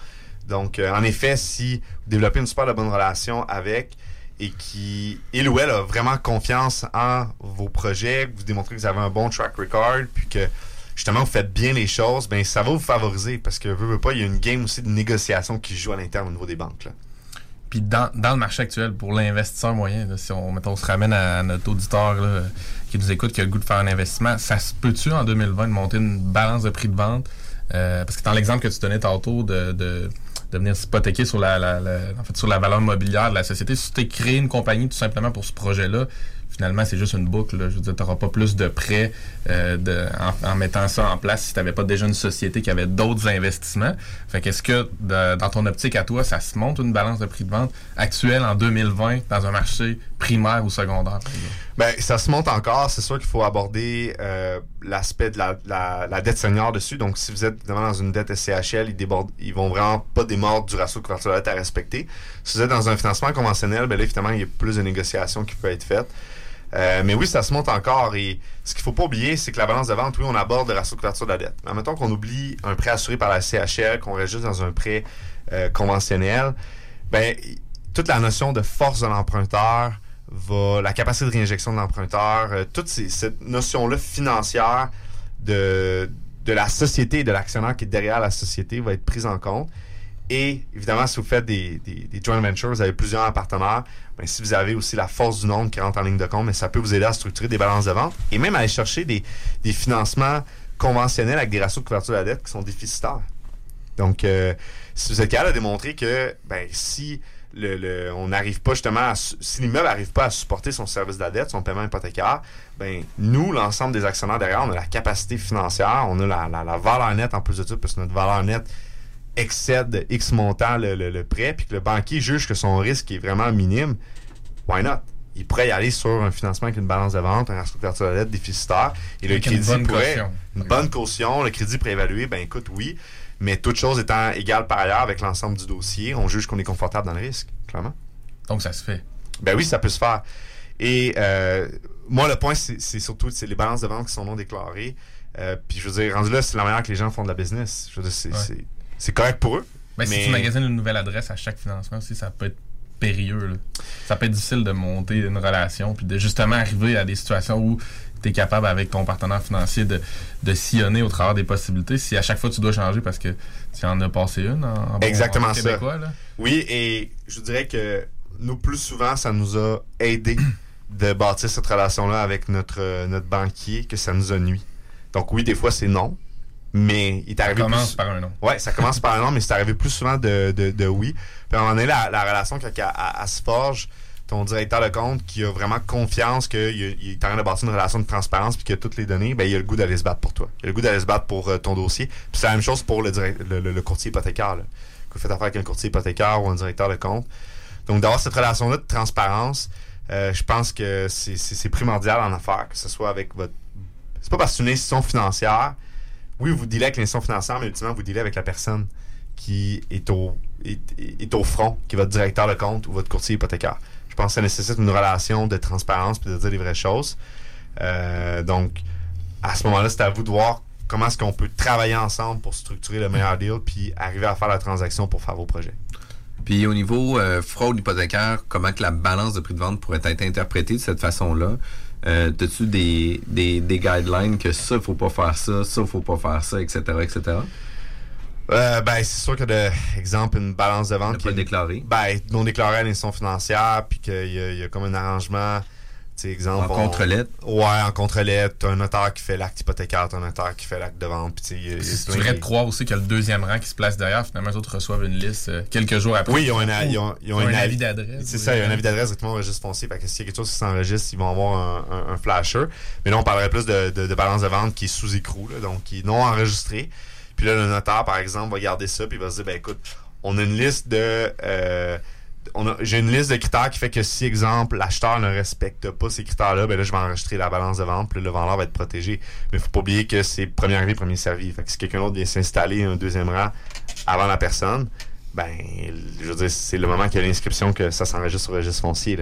Donc, euh, en effet, si vous développez une super de bonne relation avec et qui, il ou elle a vraiment confiance en vos projets, vous démontrez que vous avez un bon track record, puis que justement vous faites bien les choses, ben ça va vous favoriser parce que, veux, veux pas, il y a une game aussi de négociation qui joue à l'interne au niveau des banques. Là. Puis dans, dans le marché actuel, pour l'investisseur moyen, si on, on se ramène à, notre auditeur là, qui nous écoute, qui a le goût de faire un investissement, ça se peut-tu en 2020 de monter une balance de prix de vente? Euh, parce que dans l'exemple que tu donnais tantôt de, de venir s'hypothéquer sur la, la, la- en fait, sur la valeur mobilière de la société, si tu créé une compagnie tout simplement pour ce projet-là, finalement, c'est juste une boucle. là. Je veux dire, tu n'auras pas plus de prêts euh, en, en mettant ça en place si tu n'avais pas déjà une société qui avait d'autres investissements. Fait qu'est-ce que, de- dans ton optique à toi, ça se monte une balance de prix de vente actuelle en 2020 dans un marché primaire ou secondaire? par? Ben, ça se monte encore. C'est sûr qu'il faut aborder euh, l'aspect de la, la- la dette senior dessus. Donc, si vous êtes évidemment dans une dette SCHL, ils débordent, ils vont vraiment pas démordre du ratio de couverture de dette à respecter. Si vous êtes dans un financement conventionnel, ben là, évidemment, il y a plus de négociations qui peuvent être faites. Euh, mais oui, ça se monte encore. Et ce qu'il faut pas oublier, c'est que la balance de vente, oui, on aborde le ratio de couverture de la dette. Mais mettons qu'on oublie un prêt assuré par la CHL, qu'on reste juste dans un prêt euh, conventionnel, ben, toute la notion de force de l'emprunteur, la capacité de réinjection de l'emprunteur, euh, toute ces- cette notion-là financière de, de la société et de l'actionnaire qui est derrière la société va être prise en compte. Et évidemment, si vous faites des, des, joint ventures, vous avez plusieurs partenaires, ben, si vous avez aussi la force du nombre qui rentre en ligne de compte, mais ça peut vous aider à structurer des balances de vente et même à aller chercher des, des financements conventionnels avec des ratios de couverture de la dette qui sont déficitaires. Donc, euh, si vous êtes capable de démontrer que ben, si le, le- on n'arrive pas justement à, su- si l'immeuble n'arrive pas à supporter son service de la dette, son paiement hypothécaire, ben nous, l'ensemble des actionnaires derrière, on a la capacité financière, on a la, la, la valeur nette en plus de ça, parce que notre valeur nette excède X montant le, prêt, puis que le banquier juge que son risque est vraiment minime, why not? Il pourrait y aller sur un financement avec une balance de vente, un ratio de la dette déficitaire, et le Avec une crédit bonne pourrait... caution. Une bonne caution, le crédit préévalué, ben écoute, oui, mais toute chose étant égale par ailleurs avec l'ensemble du dossier, on juge qu'on est confortable dans le risque, clairement. Donc, ça se fait. Ben oui, ça peut se faire. Et euh, moi, le point, c'est surtout c'est les balances de vente qui sont non déclarées. Euh, Puis je veux dire, rendu là, c'est la manière que les gens font de la business. Je veux dire, c'est Ouais. correct pour eux. Ben, Si mais tu magasines une nouvelle adresse à chaque financement aussi, ça peut être périlleux. là. Ça peut être difficile de monter une relation puis de justement arriver à des situations où tu es capable avec ton partenaire financier de, de sillonner au travers des possibilités. Si à chaque fois tu dois changer parce que tu en as passé une en, en Exactement en ça. québécois, là. Oui, et je dirais que nous, plus souvent, ça nous a aidé de bâtir cette relation-là avec notre, notre banquier que ça nous a nuit. Donc oui, des fois, c'est non, mais il est arrivé commence plus- par un non. Ouais, ça commence par un non, mais c'est arrivé plus souvent de, de, de oui. Puis à un moment donné, la, la relation, quand elle, elle- elle se forge, ton directeur de compte qui a vraiment confiance qu'il est en train de bâtir une relation de transparence puis a toutes les données, ben il a le goût d'aller se battre pour toi. Il a le goût d'aller se battre pour euh, ton dossier. Puis c'est la même chose pour le, courtier hypothécaire. Là. Que vous faites affaire avec un courtier hypothécaire ou un directeur de compte. Donc d'avoir cette relation-là de transparence, euh, je pense que c'est- primordial en affaires, que ce soit avec votre... C'est pas parce que c'est une institution financière. Oui, vous dealez avec l'institution financière, mais ultimement, vous dealez avec la personne qui est au front, qui est votre directeur de compte ou votre courtier hypothécaire. Je pense que ça nécessite une relation de transparence puis de dire les vraies choses. Euh, donc, à ce moment-là, c'est à vous de voir comment est-ce qu'on peut travailler ensemble pour structurer le meilleur deal puis arriver à faire la transaction pour faire vos projets. Puis au niveau euh, fraude hypothécaire, comment que la balance de prix de vente pourrait être interprétée de cette façon-là? Euh, T'as-tu des, des, des guidelines que ça, faut pas faire ça, ça, faut pas faire ça, etc., etc.? Euh, ben, c'est sûr que, de, exemple, une balance de vente qui est déclarée. Ben, non déclarée à l'institution financière, puis qu'il y, a- il y a comme un arrangement. tu exemple, En contre-lettre? Ouais, en contre-lettre. T'as un notaire qui fait l'acte hypothécaire, t'as un notaire qui fait l'acte de vente. Puis, tu y a- a vrai de- de croire aussi qu'il y a le deuxième rang qui se place derrière. Finalement, les autres reçoivent une liste euh, quelques jours après. Oui, ils ont un, a- ils ont, ils ont un un avis d'adresse. C'est ça, il y a un avis d'adresse directement au registre foncier. Fait que s'il y a quelque chose qui s'enregistre, ils vont avoir un, un- un flasher. Mais là, on parlerait plus de, de- de balance de vente qui est sous écrou, là, donc qui est non enregistré. Puis là, le notaire, par exemple, va garder ça, puis il va se dire, ben écoute, on a une liste de... euh, j'ai une liste de critères qui fait que si, exemple, l'acheteur ne respecte pas ces critères-là, ben là, je vais enregistrer la balance de vente, puis le vendeur va être protégé. Mais faut pas oublier que c'est premier arrivé, premier servi. Fait que si quelqu'un d'autre vient s'installer un deuxième rang avant la personne, ben, je veux dire, c'est le moment qu'il y a l'inscription que ça s'enregistre au registre foncier.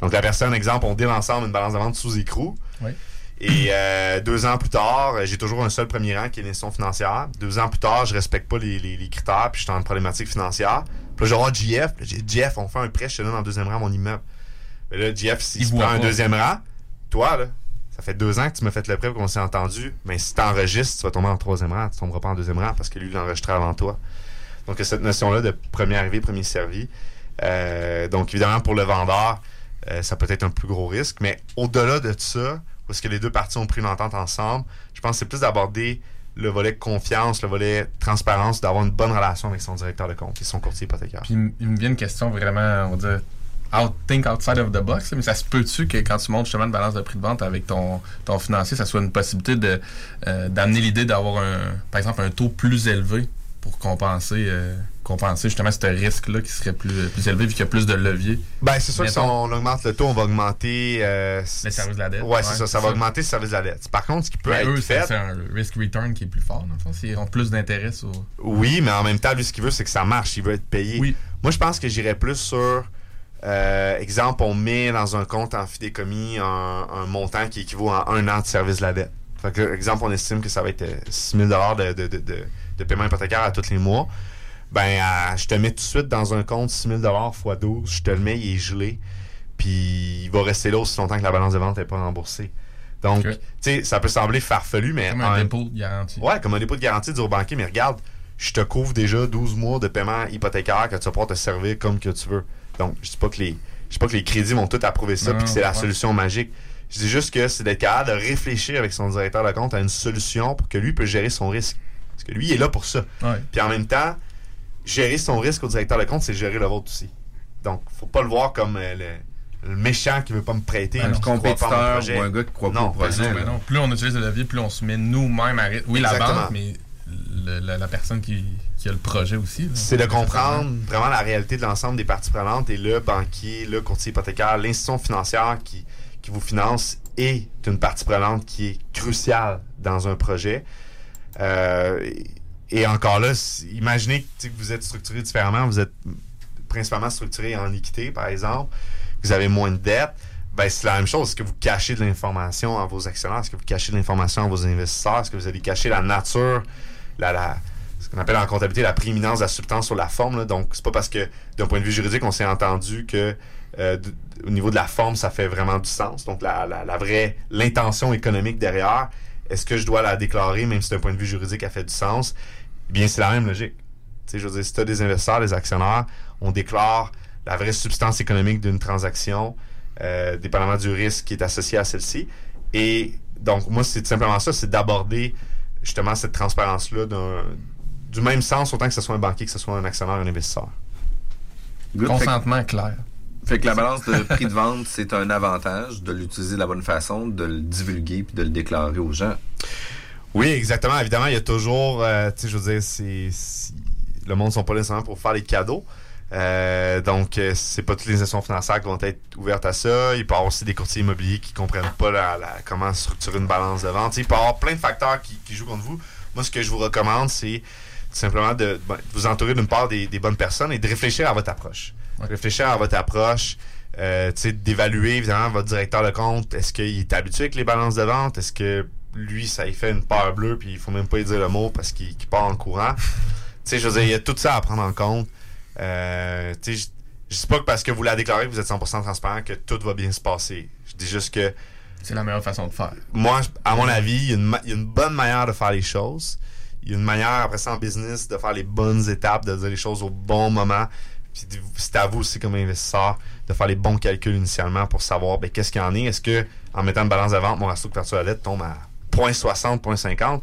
Donc, la personne, exemple, on deal ensemble une balance de vente sous écrou. Oui. Et euh, deux ans plus tard, euh, j'ai toujours un seul premier rang qui est l'institution financière. Deux ans plus tard, je respecte pas les, les- les critères, puis je suis en problématique financière. Puis là, voir JF. JF, on fait un prêt, je te donne en deuxième rang mon immeuble. Mais là, JF, s'il se prend un deuxième rang, toi, là, ça fait deux ans que tu m'as fait le prêt qu'on s'est entendu. Mais si tu enregistres, tu vas tomber en troisième rang. Tu tomberas pas en deuxième rang parce que lui, il enregistré avant toi. Donc, il y a cette notion-là de premier arrivé, premier servi. Euh, donc, évidemment, pour le vendeur, euh, ça peut être un plus gros risque. Mais au-delà de ça, parce que les deux parties ont pris une entente ensemble, je pense que c'est plus d'aborder le volet confiance, le volet transparence, d'avoir une bonne relation avec son directeur de compte et son courtier hypothécaire. Puis il me- vient une question vraiment, on dire, out, think outside of the box. Mais ça se peut-tu que quand tu montes justement une balance de prix de vente avec ton, ton financier, ça soit une possibilité de euh, d'amener l'idée d'avoir un, par exemple, un taux plus élevé pour compenser, euh, compenser justement ce risque-là qui serait plus, plus élevé vu qu'il y a plus de leviers. Ben, c'est sûr que si on augmente le taux, on va augmenter. euh, Les services de la dette. Ouais, c'est ça, ça va augmenter le service de la dette. Par contre, ce qui peut Mais être eux, c'est fait. c'est un risk-return qui est plus fort, dans le fond. Ils ont plus d'intérêt sur. Oui, mais en même temps, lui, ce qu'il veut, c'est que ça marche. Il veut être payé. Moi, je pense que j'irais plus sur. euh, exemple, on met dans un compte en fidécommis un, un montant qui équivaut à un an de service de la dette. Fait que, exemple, on estime que ça va être euh, 6 000 de, de, de, de, de paiement hypothécaire à tous les mois. Ben, à- je te mets tout de suite dans un compte 6 000 x 12. Je te le mets, il est gelé. Puis, il va rester là aussi longtemps que la balance de vente n'est pas remboursée. Donc, tu sais, ça peut sembler farfelu, mais Comme un dépôt de garantie. Ouais, comme un dépôt de garantie du banquier, mais regarde, je te couvre déjà 12 mois de paiement hypothécaire que tu vas pouvoir te servir comme que tu veux. Donc, je dis pas que les, je dis pas que les crédits vont tout approuver ça puis que c'est la ouais. solution magique. Je dis juste que c'est d'être capable de réfléchir avec son directeur de compte à une solution pour que lui puisse gérer son risque. Parce que lui, il est là pour ça. Ouais. Puis en même temps, gérer son risque au directeur de compte, c'est gérer le vôtre aussi. Donc, faut pas le voir comme euh, le, le méchant qui veut pas me prêter. Un pas compétiteur projet. ou un gars qui croit pas Non, au projet, pas du tout. Ben non, plus on utilise le levier, plus on se met nous-mêmes à risque. Oui, la banque, mais le- la, la personne qui, qui a le projet aussi. C'est de comprendre vraiment la réalité de l'ensemble des parties prenantes et le banquier, le courtier hypothécaire, l'institution financière qui, qui vous finance est une partie prenante qui est cruciale dans un projet. Euh, et- encore là, imaginez que, vous êtes structuré différemment, vous êtes principalement structuré en équité, par exemple, vous avez moins de dettes, ben c'est la même chose. Est-ce que vous cachez de l'information à vos actionnaires? Est-ce que vous cachez de l'information à vos investisseurs? Est-ce que vous allez cacher la nature, la, la, ce qu'on appelle en comptabilité la prééminence de la substance sur la forme? là? Donc, c'est pas parce que, d'un point de vue juridique, on s'est entendu que euh, au niveau de la forme, ça fait vraiment du sens. Donc, la, la vraie, l'intention économique derrière, est-ce que je dois la déclarer, même si d'un point de vue juridique, elle fait du sens? Eh bien, c'est la même logique. Tu sais, je veux dire, si tu as des investisseurs, des actionnaires, on déclare la vraie substance économique d'une transaction, euh, dépendamment du risque qui est associé à celle-ci. Et donc, moi, c'est tout simplement ça, c'est d'aborder justement cette transparence-là d'un- du même sens, autant que ce soit un banquier, que ce soit un actionnaire, un investisseur. Good. Consentement clair. Fait que la balance de prix de vente, c'est un avantage de l'utiliser de la bonne façon, de le divulguer puis de le déclarer aux gens. Oui, exactement. Évidemment, il y a toujours, euh, tu sais, je veux dire, le monde ne sont pas nécessairement pour faire des cadeaux. Euh, donc, euh, c'est pas toutes les institutions financières qui vont être ouvertes à ça. Il peut y avoir aussi des courtiers immobiliers qui comprennent pas la, comment structurer une balance de vente. Il peut y avoir plein de facteurs qui, jouent contre vous. Moi, ce que je vous recommande, c'est simplement de, ben, de vous entourer d'une part des bonnes personnes et de réfléchir à votre approche. Réfléchir à votre approche, euh, tu sais, d'évaluer évidemment votre directeur de compte. Est-ce qu'il est habitué avec les balances de vente? Est-ce que lui, ça lui fait une peur bleue puis il faut même pas lui dire le mot parce qu'il part en courant? tu sais, je veux dire, il y a tout ça à prendre en compte. Euh, tu sais, je- dis pas que parce que vous la déclarez que vous êtes 100% transparent que tout va bien se passer. Je dis juste que C'est la meilleure façon de faire. Moi, à mon avis, il y, a une ma- il y a une bonne manière de faire les choses. Il y a une manière, après ça, en business, de faire les bonnes étapes, de dire les choses au bon moment. C'est à vous aussi, comme investisseur, de faire les bons calculs initialement pour savoir ben, qu'est-ce qu'il y en est. Est-ce que, en mettant une balance de vente, mon ratio de couverture à l'aide tombe à 0.60, 0.50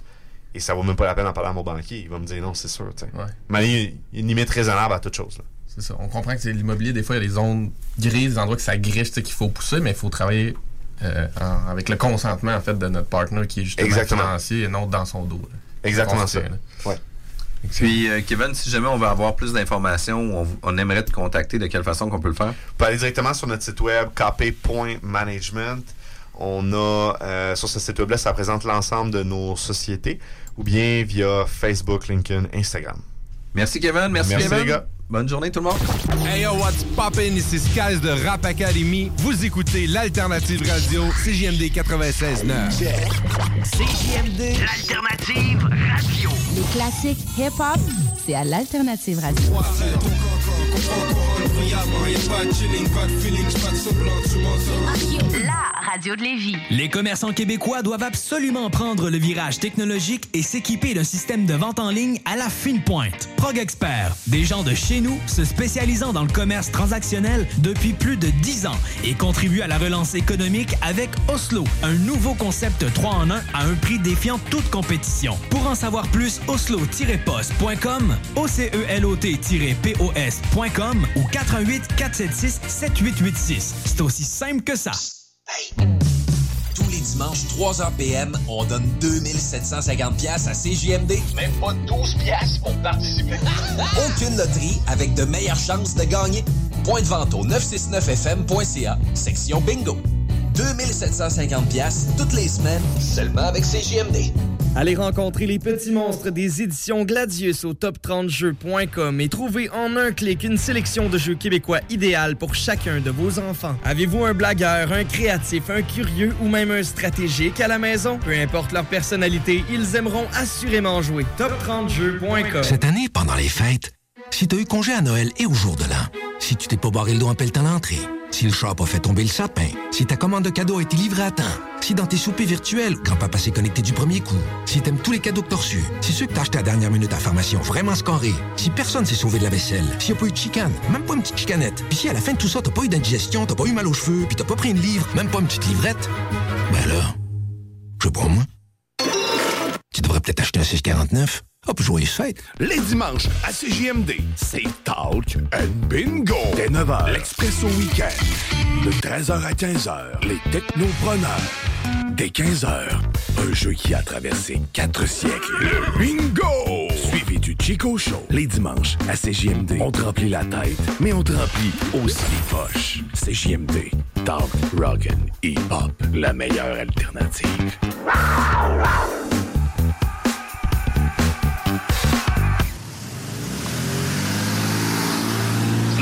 et ça vaut même pas la peine d'en parler à mon banquier. Il va me dire non, c'est sûr. tu sais. Mais il y a- une limite raisonnable à toute chose. C'est ça. On comprend que l'immobilier, des fois, il y a des zones grises, des endroits que ça griche, qu'il faut pousser, mais il faut travailler euh, en- avec le consentement, en fait, de notre partenaire qui est justement Exactement. financier et non dans son dos. là. Exactement ça. Ouais. Puis, euh, Kevin, si jamais on veut avoir plus d'informations on, on aimerait te contacter, de quelle façon qu'on peut le faire? Vous pouvez aller directement sur notre site web kp.management. On a euh, sur ce site web-là, ça présente l'ensemble de nos sociétés ou bien via Facebook, LinkedIn, Instagram. Merci, Kevin. Merci, Merci, Kevin. les gars. Bonne journée, tout le monde. Hey yo, what's poppin'? Ici Skies de Rap Academy. Vous écoutez l'Alternative Radio, CJMD 96.9. CJMD, l'alternative radio. Les classiques hip-hop, c'est à l'Alternative Radio. La radio de Lévis. Les commerçants québécois doivent absolument prendre le virage technologique et s'équiper d'un système de vente en ligne à la fine pointe. Prog Expert, des gens de chez nous se spécialisant dans le commerce transactionnel depuis plus de 10 ans et contribuent à la relance économique avec Oslo, un nouveau concept 3 en 1 à un prix défiant toute compétition. Pour en savoir plus, oslo-post.com, OCELOT-POS.com ou 88 476 7886. C'est aussi simple que ça. Tous les dimanches, 3h PM, on donne 2750 pièces à CJMD. Même pas 12 pièces pour participer. Aucune loterie avec de meilleures chances de gagner. Point de vente au 969fm.ca, section bingo. 2750 pièces toutes les semaines, seulement avec CJMD. Allez rencontrer les petits monstres des éditions Gladius au top30jeux.com et trouvez en un clic une sélection de jeux québécois idéal pour chacun de vos enfants. Avez-vous un blagueur, un créatif, un curieux ou même un stratégique à la maison? Peu importe leur personnalité, ils aimeront assurément jouer. Top30jeux.com Cette année, pendant les fêtes, si t'as eu congé à Noël et au jour de l'an, si tu t'es pas barré le dos en pelletant l'entrée, si le shop a fait tomber le sapin, si ta commande de cadeau a été livrée à temps, si dans tes soupers virtuels, grand-papa s'est connecté du premier coup, si t'aimes tous les cadeaux que t'as reçus, si ceux que t'as achetés à dernière minute à pharmacie ont vraiment scoré, si personne s'est sauvé de la vaisselle, s'il n'y a pas eu de chicane, même pas une petite chicanette, puis si à la fin de tout ça, t'as pas eu d'indigestion, t'as pas eu mal aux cheveux, puis t'as pas pris une livre, même pas une petite livrette, ben là, je sais pas moi. Tu devrais peut-être acheter un 649. Hop, joyeuse fête. Les dimanches à CJMD, c'est Talk and Bingo. Dès 9h, l'Expresso Week-end. De 13h à 15h, les Technopreneurs. Dès 15h, un jeu qui a traversé quatre siècles. Le Bingo! Suivi du Chico Show. Les dimanches à CJMD, on te remplit la tête, mais on te remplit aussi les poches. CJMD, Talk, Rock'n, Hip-Hop, la meilleure alternative.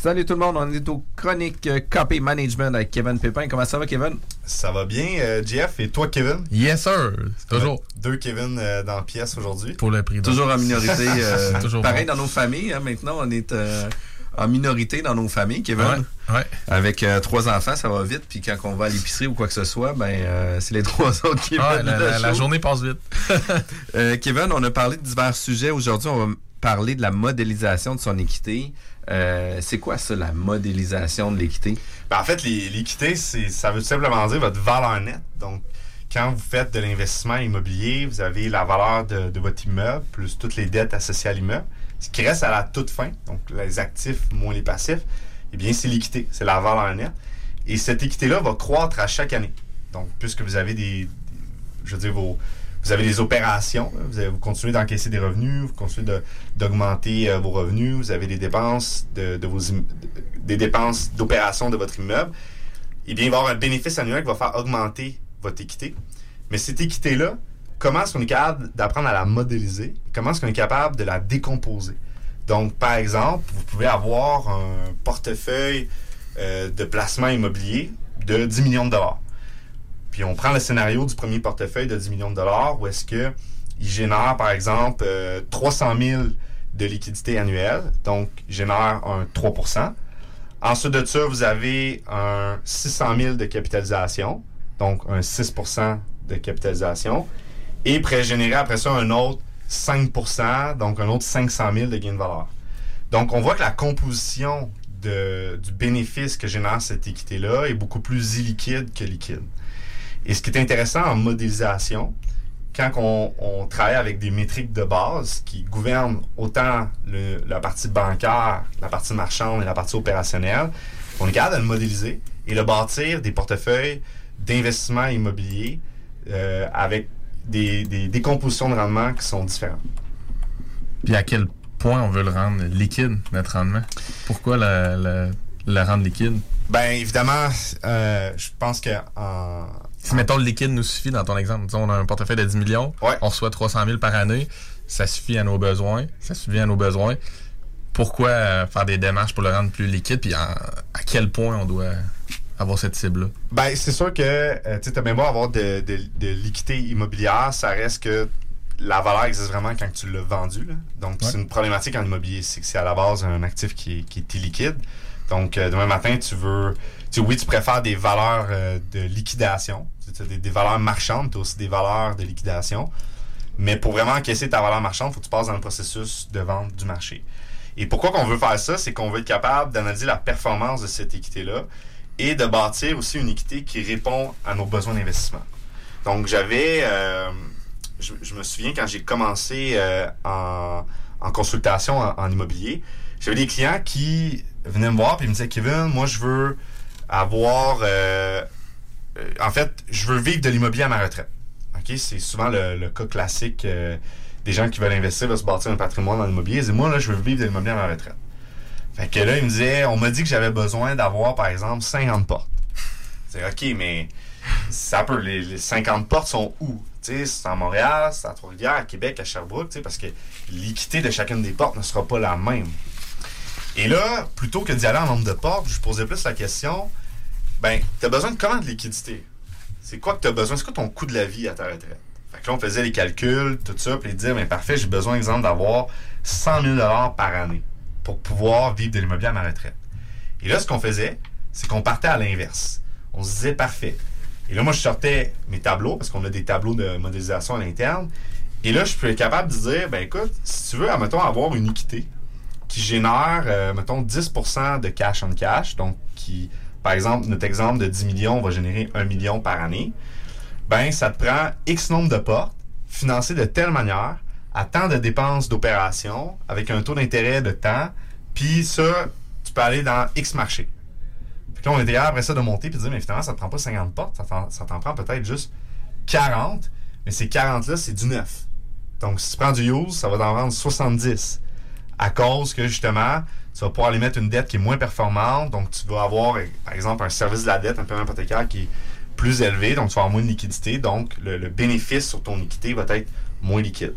Salut tout le monde, on est au chronique euh, Copy Management avec Kevin Pépin. Comment ça va, Kevin? Ça va bien, euh, Jeff. Et toi, Kevin? Yes, sir. Toujours. Deux Kevin euh, dans la pièce aujourd'hui. Pour le prix. Toujours en minorité. euh, Toujours pareil bon. dans nos familles. hein, maintenant, on est euh, en minorité dans nos familles, Kevin. Ouais, ouais. Avec euh, trois enfants, ça va vite. Puis quand on va à l'épicerie ou quoi que ce soit, ben euh, c'est les trois autres qui Ouais, viennent la, journée passe vite. Euh, Kevin, on a parlé de divers sujets. Aujourd'hui, on va parler de la modélisation de son équité. Euh, c'est quoi ça, la modélisation de l'équité? Ben, en fait, l'équité, ça veut simplement dire votre valeur nette. Donc, quand vous faites de l'investissement immobilier, vous avez la valeur de, de votre immeuble plus toutes les dettes associées à l'immeuble. Ce qui reste à la toute fin, donc les actifs moins les passifs, eh bien, c'est l'équité, c'est la valeur nette. Et cette équité-là va croître à chaque année. Donc, puisque vous avez des, des- je veux dire, vos, vous avez des opérations, vous, continuez d'encaisser des revenus, vous continuez d'augmenter euh, vos revenus, vous avez des dépenses de, de vos des dépenses d'opération de votre immeuble, eh bien, il va y avoir un bénéfice annuel qui va faire augmenter votre équité. Mais cette équité-là comment est-ce qu'on est capable d'apprendre à la modéliser, comment est-ce qu'on est capable de la décomposer? Donc, par exemple, vous pouvez avoir un portefeuille euh, de placement immobilier de 10 millions de dollars. Puis on prend le scénario du premier portefeuille de 10 millions de dollars où est-ce que il génère, par exemple, euh, 300 000 de liquidité annuelle, donc génère un 3% Ensuite de ça, vous avez un 600 000 de capitalisation, donc un 6% de capitalisation, et pourrait générer après ça un autre 5% donc un autre 500 000 de gain de valeur. Donc, on voit que la composition du bénéfice que génère cette équité-là est beaucoup plus illiquide que liquide. Et ce qui est intéressant en modélisation, quand on, on travaille avec des métriques de base qui gouvernent autant le- la partie bancaire, la partie marchande et la partie opérationnelle, on est capable de le modéliser et le bâtir des portefeuilles d'investissement immobilier euh, avec des, des décompositions de rendement qui sont différentes. Puis à quel point on veut le rendre liquide, notre rendement? Pourquoi la- la- le rendre liquide? Ben évidemment, euh, je pense que en, Si, mettons, le liquide nous suffit dans ton exemple. Disons, on a un portefeuille de 10 millions, on reçoit 300 000 par année, ça suffit à nos besoins, ça suffit à nos besoins. Pourquoi euh, faire des démarches pour le rendre plus liquide, puis à quel point on doit avoir cette cible-là? Ben, c'est sûr que euh, tu as bien beau avoir de, de, de liquidité immobilière, ça reste que la valeur existe vraiment quand tu l'as vendu. là. Donc, c'est une problématique en immobilier, c'est que c'est à la base un actif qui est, qui est illiquide. Donc, euh, demain matin, tu veux. Tu, oui, tu préfères des valeurs euh, de liquidation. Des, valeurs marchandes, tu as aussi des valeurs de liquidation. Mais pour vraiment encaisser ta valeur marchande, il faut que tu passes dans le processus de vente du marché. Et pourquoi qu'on veut faire ça? C'est qu'on veut être capable d'analyser la performance de cette équité-là et de bâtir aussi une équité qui répond à nos besoins d'investissement. Donc, j'avais... euh, je, me souviens quand j'ai commencé euh, en, consultation en, immobilier, j'avais des clients qui venaient me voir et me disaient Kevin, moi je veux avoir euh, en fait, je veux vivre de l'immobilier à ma retraite. C'est souvent le, cas classique euh, des gens qui veulent investir, veulent se bâtir un patrimoine dans l'immobilier. Disent moi là, je veux vivre de l'immobilier à ma retraite. Fait que là, il me disait on m'a dit que j'avais besoin d'avoir par exemple 50 portes. C'est OK, mais ça peut les, les 50 portes sont où? C'est à Montréal, c'est à Trois-Rivières, à Québec, à Sherbrooke, parce que l'équité de chacune des portes ne sera pas la même. Et là, plutôt que d'y aller en nombre de portes, je posais plus la question ben, tu as besoin de comment de liquidité? C'est quoi que tu as besoin? C'est quoi ton coût de la vie à ta retraite? Fait que là, on faisait les calculs, tout ça, puis dire ben, parfait, j'ai besoin, exemple, d'avoir 100 000 par année pour pouvoir vivre de l'immobilier à ma retraite. Et là, ce qu'on faisait, c'est qu'on partait à l'inverse. On se disait parfait. Et là, moi, je sortais mes tableaux, parce qu'on a des tableaux de modélisation à l'interne. Et là, je être capable de dire, ben écoute, si tu veux, mettons, avoir une équité qui génère, euh, mettons, 10% de cash on cash, donc qui, par exemple, notre exemple de 10 millions va générer 1 million par année, ben ça te prend X nombre de portes, financées de telle manière, à tant de dépenses d'opération, avec un taux d'intérêt de temps, puis ça, tu peux aller dans X marché. Puis là, on était après ça de monter puis de dire, mais finalement, ça te prend pas 50 portes, ça t'en, prend peut-être juste 40, mais ces 40-là, c'est du neuf. Donc, si tu prends du use, ça va t'en vendre 70. À cause que, justement, tu vas pouvoir aller mettre une dette qui est moins performante. Donc, tu vas avoir, par exemple, un service de la dette, un paiement hypothécaire qui est plus élevé. Donc, tu vas avoir moins de liquidité. Donc, le, le bénéfice sur ton équité va être moins liquide.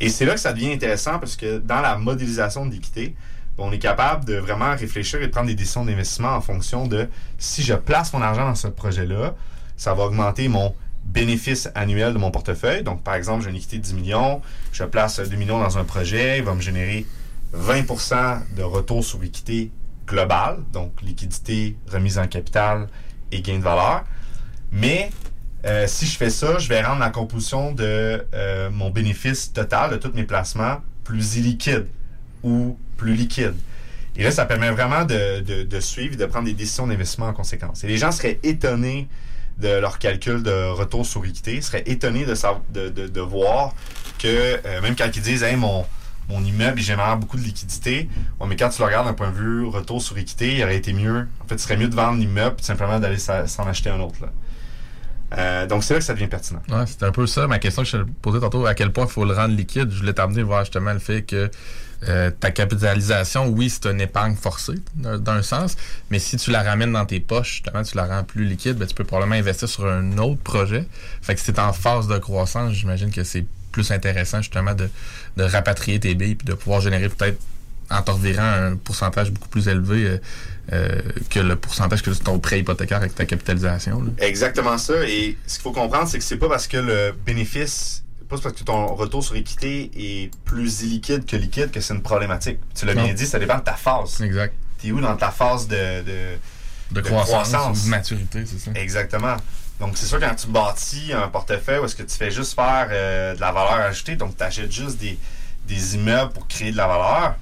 Et c'est là que ça devient intéressant parce que dans la modélisation de l'équité, on est capable de vraiment réfléchir et de prendre des décisions d'investissement en fonction de si je place mon argent dans ce projet-là, ça va augmenter mon bénéfice annuel de mon portefeuille. Donc, par exemple, j'ai une équité de 10 millions, je place 2 millions dans un projet, il va me générer 20% de retour sur l'équité globale, donc liquidité, remise en capital et gain de valeur. Mais euh, si je fais ça, je vais rendre la composition de euh, mon bénéfice total de tous mes placements plus illiquide ou plus liquide. Et là, ça permet vraiment de, de, de suivre et de prendre des décisions d'investissement en conséquence. Et les gens seraient étonnés de leur calcul de retour sur équité, seraient étonnés de, de, voir que euh, même quand ils disent hey, mon, mon immeuble il génère beaucoup de liquidité, mais quand tu le regardes d'un point de vue retour sur équité, il aurait été mieux. En fait, il serait mieux de vendre l'immeuble simplement d'aller s'en acheter un autre. Là. Euh, donc c'est là que ça devient pertinent. Ouais, c'est un peu ça. Ma question que je te posais tantôt, à quel point il faut le rendre liquide, je voulais t'amener voir justement le fait que euh, ta capitalisation, oui, c'est une épargne forcée d'un sens, mais si tu la ramènes dans tes poches, justement, tu la rends plus liquide, ben, tu peux probablement investir sur un autre projet. Fait que si c'est en phase de croissance, j'imagine que c'est plus intéressant justement de, de rapatrier tes billes puis de pouvoir générer peut-être en te revirant un pourcentage beaucoup plus élevé euh, euh, que le pourcentage que ton prêt hypothécaire avec ta capitalisation. là. Exactement ça. Et ce qu'il faut comprendre, c'est que c'est pas parce que le bénéfice, pas parce que ton retour sur équité est plus illiquide que liquide que c'est une problématique. Tu l'as bien dit, ça dépend de ta phase. Exact. T'es où dans ta phase de, de, De croissance, de maturité, c'est ça. Exactement. Donc, c'est sûr, quand tu bâtis un portefeuille où est-ce que tu fais juste faire euh, de la valeur ajoutée, donc tu achètes juste des, des immeubles pour créer de la valeur,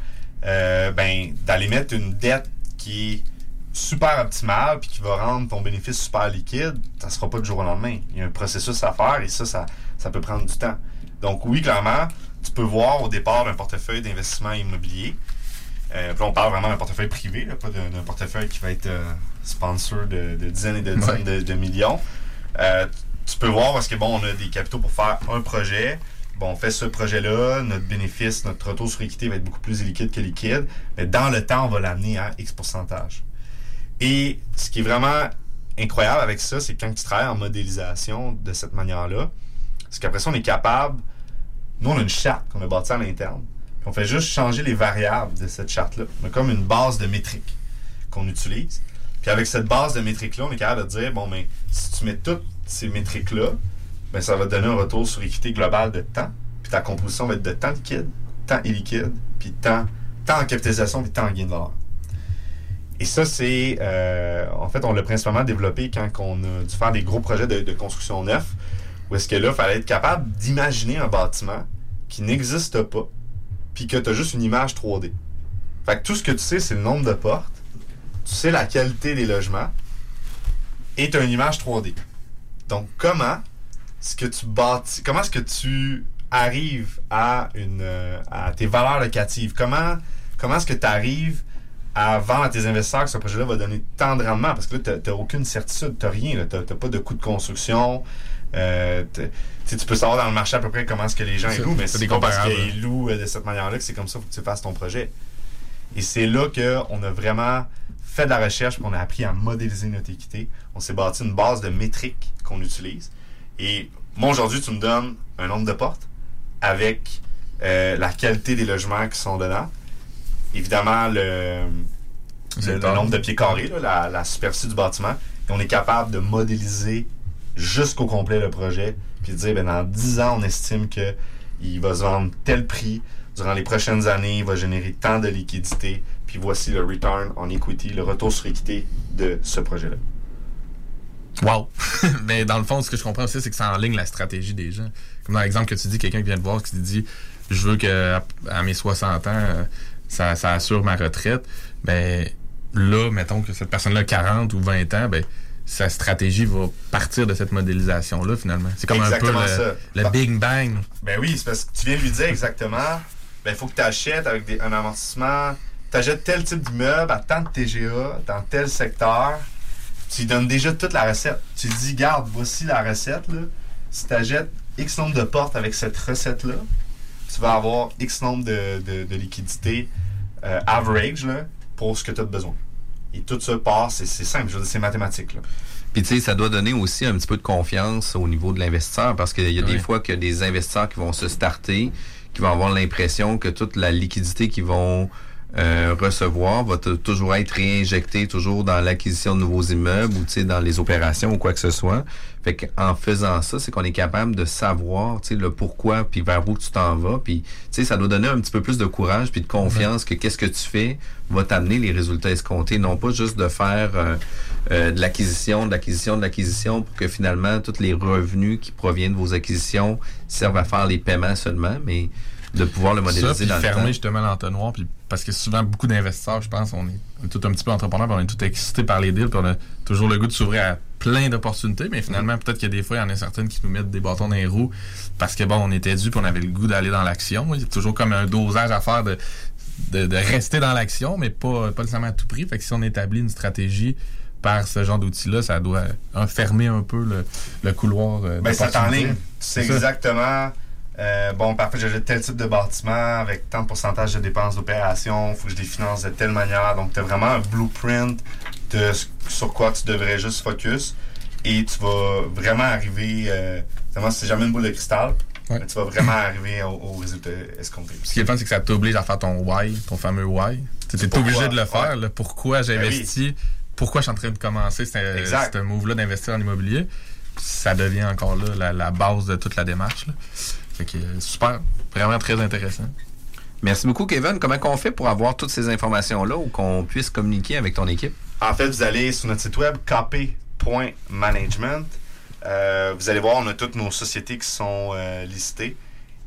euh, ben, d'aller mettre une dette qui est super optimale puis qui va rendre ton bénéfice super liquide, ça ne sera pas du jour au lendemain. Il y a un processus à faire et ça, ça, ça peut prendre du temps. Donc, oui, clairement, tu peux voir au départ d'un portefeuille d'investissement immobilier. Euh, puis on parle vraiment d'un portefeuille privé, là, pas d'un portefeuille qui va être euh, sponsor de, de dizaines et de dizaines de, de millions. Euh, tu peux voir parce que bon, on a des capitaux pour faire un projet. Bon, on fait ce projet-là, notre bénéfice, notre retour sur équité va être beaucoup plus liquide que liquide. Mais dans le temps, on va l'amener à X pourcentage. Et ce qui est vraiment incroyable avec ça, c'est que quand tu travailles en modélisation de cette manière-là, c'est qu'après ça, on est capable. Nous, on a une charte qu'on a bâtie à l'interne. On fait juste changer les variables de cette charte-là. On a comme une base de métriques qu'on utilise. Puis avec cette base de métriques-là, on est capable de dire bon, mais si tu mets toutes ces métriques-là, ben, ça va te donner un retour sur équité globale de temps. Puis ta composition va être de temps liquide, temps illiquide, puis temps, temps en capitalisation, puis temps en gain de valeur. Et ça, c'est. euh, en fait, on l'a principalement développé quand on a dû faire des gros projets de, de construction neuf, où est-ce que là, il fallait être capable d'imaginer un bâtiment qui n'existe pas, puis que tu as juste une image 3D. Fait que tout ce que tu sais, c'est le nombre de portes, tu sais la qualité des logements, et tu as une image 3D. Donc, comment est-ce que tu bâtis, comment est-ce que tu arrives à une euh, à tes valeurs locatives? Comment, comment est-ce que tu arrives à vendre à tes investisseurs que ce projet-là va donner tant de rendement? Parce que là, tu n'as aucune certitude, tu n'as rien, tu n'as pas de coût de construction. Euh, tu peux savoir dans le marché à peu près comment est-ce que les gens ils louent, mais c'est pas parce qu'ils louent euh, de cette manière-là que c'est comme ça faut que tu fasses ton projet. Et c'est là qu'on a vraiment fait de la recherche, puis on a appris à modéliser notre équité. On s'est bâti une base de métriques qu'on utilise. Et moi, aujourd'hui, tu me donnes un nombre de portes avec euh, la qualité des logements qui sont dedans. Évidemment, le, le, nombre de pieds carrés, là, la, la superficie du bâtiment. Et on est capable de modéliser jusqu'au complet le projet, puis dire, ben, dans 10 ans, on estime que il va se vendre tel prix. Durant les prochaines années, il va générer tant de liquidités. Puis voici le return on equity, le retour sur équité de ce projet-là. Wow! Mais dans le fond, ce que je comprends aussi, c'est que ça enligne la stratégie des gens. Comme dans l'exemple que tu dis, quelqu'un qui vient te voir, qui te dit Je veux que à, mes 60 ans, ça, ça assure ma retraite. Ben là, mettons que cette personne-là a 40 ou 20 ans, ben sa stratégie va partir de cette modélisation-là, finalement. C'est comme Exactement un peu ça. le, le Bah. Big Bang. Ben oui, c'est parce que tu viens de lui dire exactement, ben il faut que tu achètes avec des- un amortissement, tu achètes tel type d'immeuble à tant de TGA, dans tel secteur, tu lui donnes déjà toute la recette. Tu lui dis, garde, voici la recette, là. Si tu achètes X nombre de portes avec cette recette-là, tu vas avoir X nombre de, de, de liquidités euh, average là, pour ce que tu as besoin. Et tout ça passe, c'est simple, je veux dire, c'est mathématique. Là. Puis tu sais, ça doit donner aussi un petit peu de confiance au niveau de l'investisseur parce qu'il y a des fois que des investisseurs qui vont se starter, qui vont avoir l'impression que toute la liquidité qu'ils vont euh, recevoir va toujours être réinjectée toujours dans l'acquisition de nouveaux immeubles ou dans les opérations ou quoi que ce soit. Fait qu'en faisant ça, c'est qu'on est capable de savoir le pourquoi puis vers où tu t'en vas puis ça doit donner un petit peu plus de courage puis de confiance que qu'est-ce que tu fais va t'amener les résultats escomptés non pas juste de faire euh, euh, de l'acquisition, de l'acquisition, de l'acquisition pour que finalement tous les revenus qui proviennent de vos acquisitions servent à faire les paiements seulement mais de pouvoir le Ça, modéliser puis dans le fermer temps. justement l'entonnoir, puis parce que souvent beaucoup d'investisseurs, je pense, on est, on est tout un petit peu entrepreneurs, puis on est tout excités par les deals, puis on a toujours le goût de s'ouvrir à plein d'opportunités, mais finalement peut-être qu'il y a des fois, il y en a certaines qui nous mettent des bâtons dans les roues parce que bon, on était dû, puis on avait le goût d'aller dans l'action. Il y a toujours comme un dosage à faire de, de, de rester dans l'action, mais pas, pas nécessairement à tout prix. Fait que si on établit une stratégie par ce genre d'outils-là, ça doit fermer un peu le, le couloir. euh, Ben, ça t'enligne. C'est ça. Euh, bon, parfait, j'ai tel type de bâtiment avec tant de pourcentage de dépenses d'opération, il faut que je les finance de telle manière. Donc, tu as vraiment un blueprint de sur quoi tu devrais juste focus et tu vas vraiment arriver, euh, c'est jamais une boule de cristal, mais tu vas vraiment arriver au, au résultat escompté. Ce qui est fun, c'est que ça t'oblige à faire ton why, ton fameux why. Tu es obligé de le faire. Ouais. là. pourquoi j'ai Ben oui. investi? Pourquoi je suis en train de commencer ce move-là d'investir en immobilier? Ça devient encore là la, la base de toute la démarche. là. Fait que euh, super. Vraiment très intéressant. Merci beaucoup, Kevin. Comment on fait pour avoir toutes ces informations-là ou qu'on puisse communiquer avec ton équipe? En fait, vous allez sur notre site web kp.management. Euh, vous allez voir, on a toutes nos sociétés qui sont euh, listées.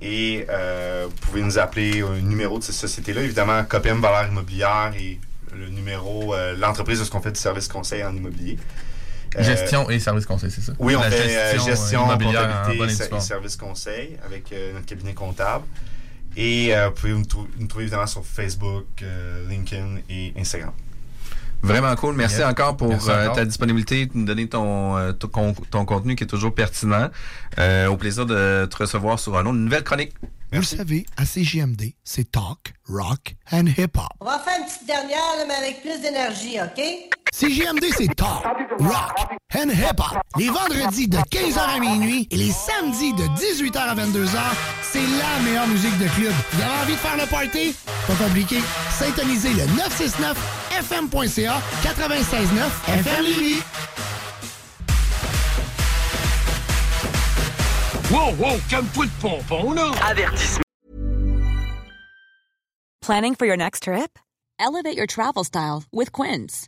Et euh, vous pouvez nous appeler un numéro de ces sociétés-là. Évidemment, KPM Valeur Immobilière et le numéro, euh, l'entreprise de ce qu'on fait du service conseil en immobilier. Euh, gestion et service conseil, c'est ça? Oui, on La fait euh, gestion, gestion, euh, immobilière en comptabilité et et due ser- forme. et service conseil avec euh, notre cabinet comptable. Et euh, vous pouvez nous, trou- nous trouver évidemment sur Facebook, euh, LinkedIn et Instagram. Vraiment cool. Merci Yeah. encore pour Merci euh, ta disponibilité, de nous donner ton, euh, ton, con- ton contenu qui est toujours pertinent. Euh, au plaisir de te recevoir sur un autre, une nouvelle chronique. Vous le savez, à CGMD, c'est talk, rock and hip-hop. On va faire une petite dernière, là, mais avec plus d'énergie, OK? CGMD, c'est talk, rock and hip-hop. Les vendredis de 15h à minuit et les samedis de 18h à 22h, c'est la meilleure musique de club. Vous avez envie de faire le party? Pas compliqué. Syntonisez le 969fm.ca 96.9 FM Lévis. Wow, wow, calme-toi de pompon, là! Avertissement. Planning for your next trip? Elevate your travel style with Quince.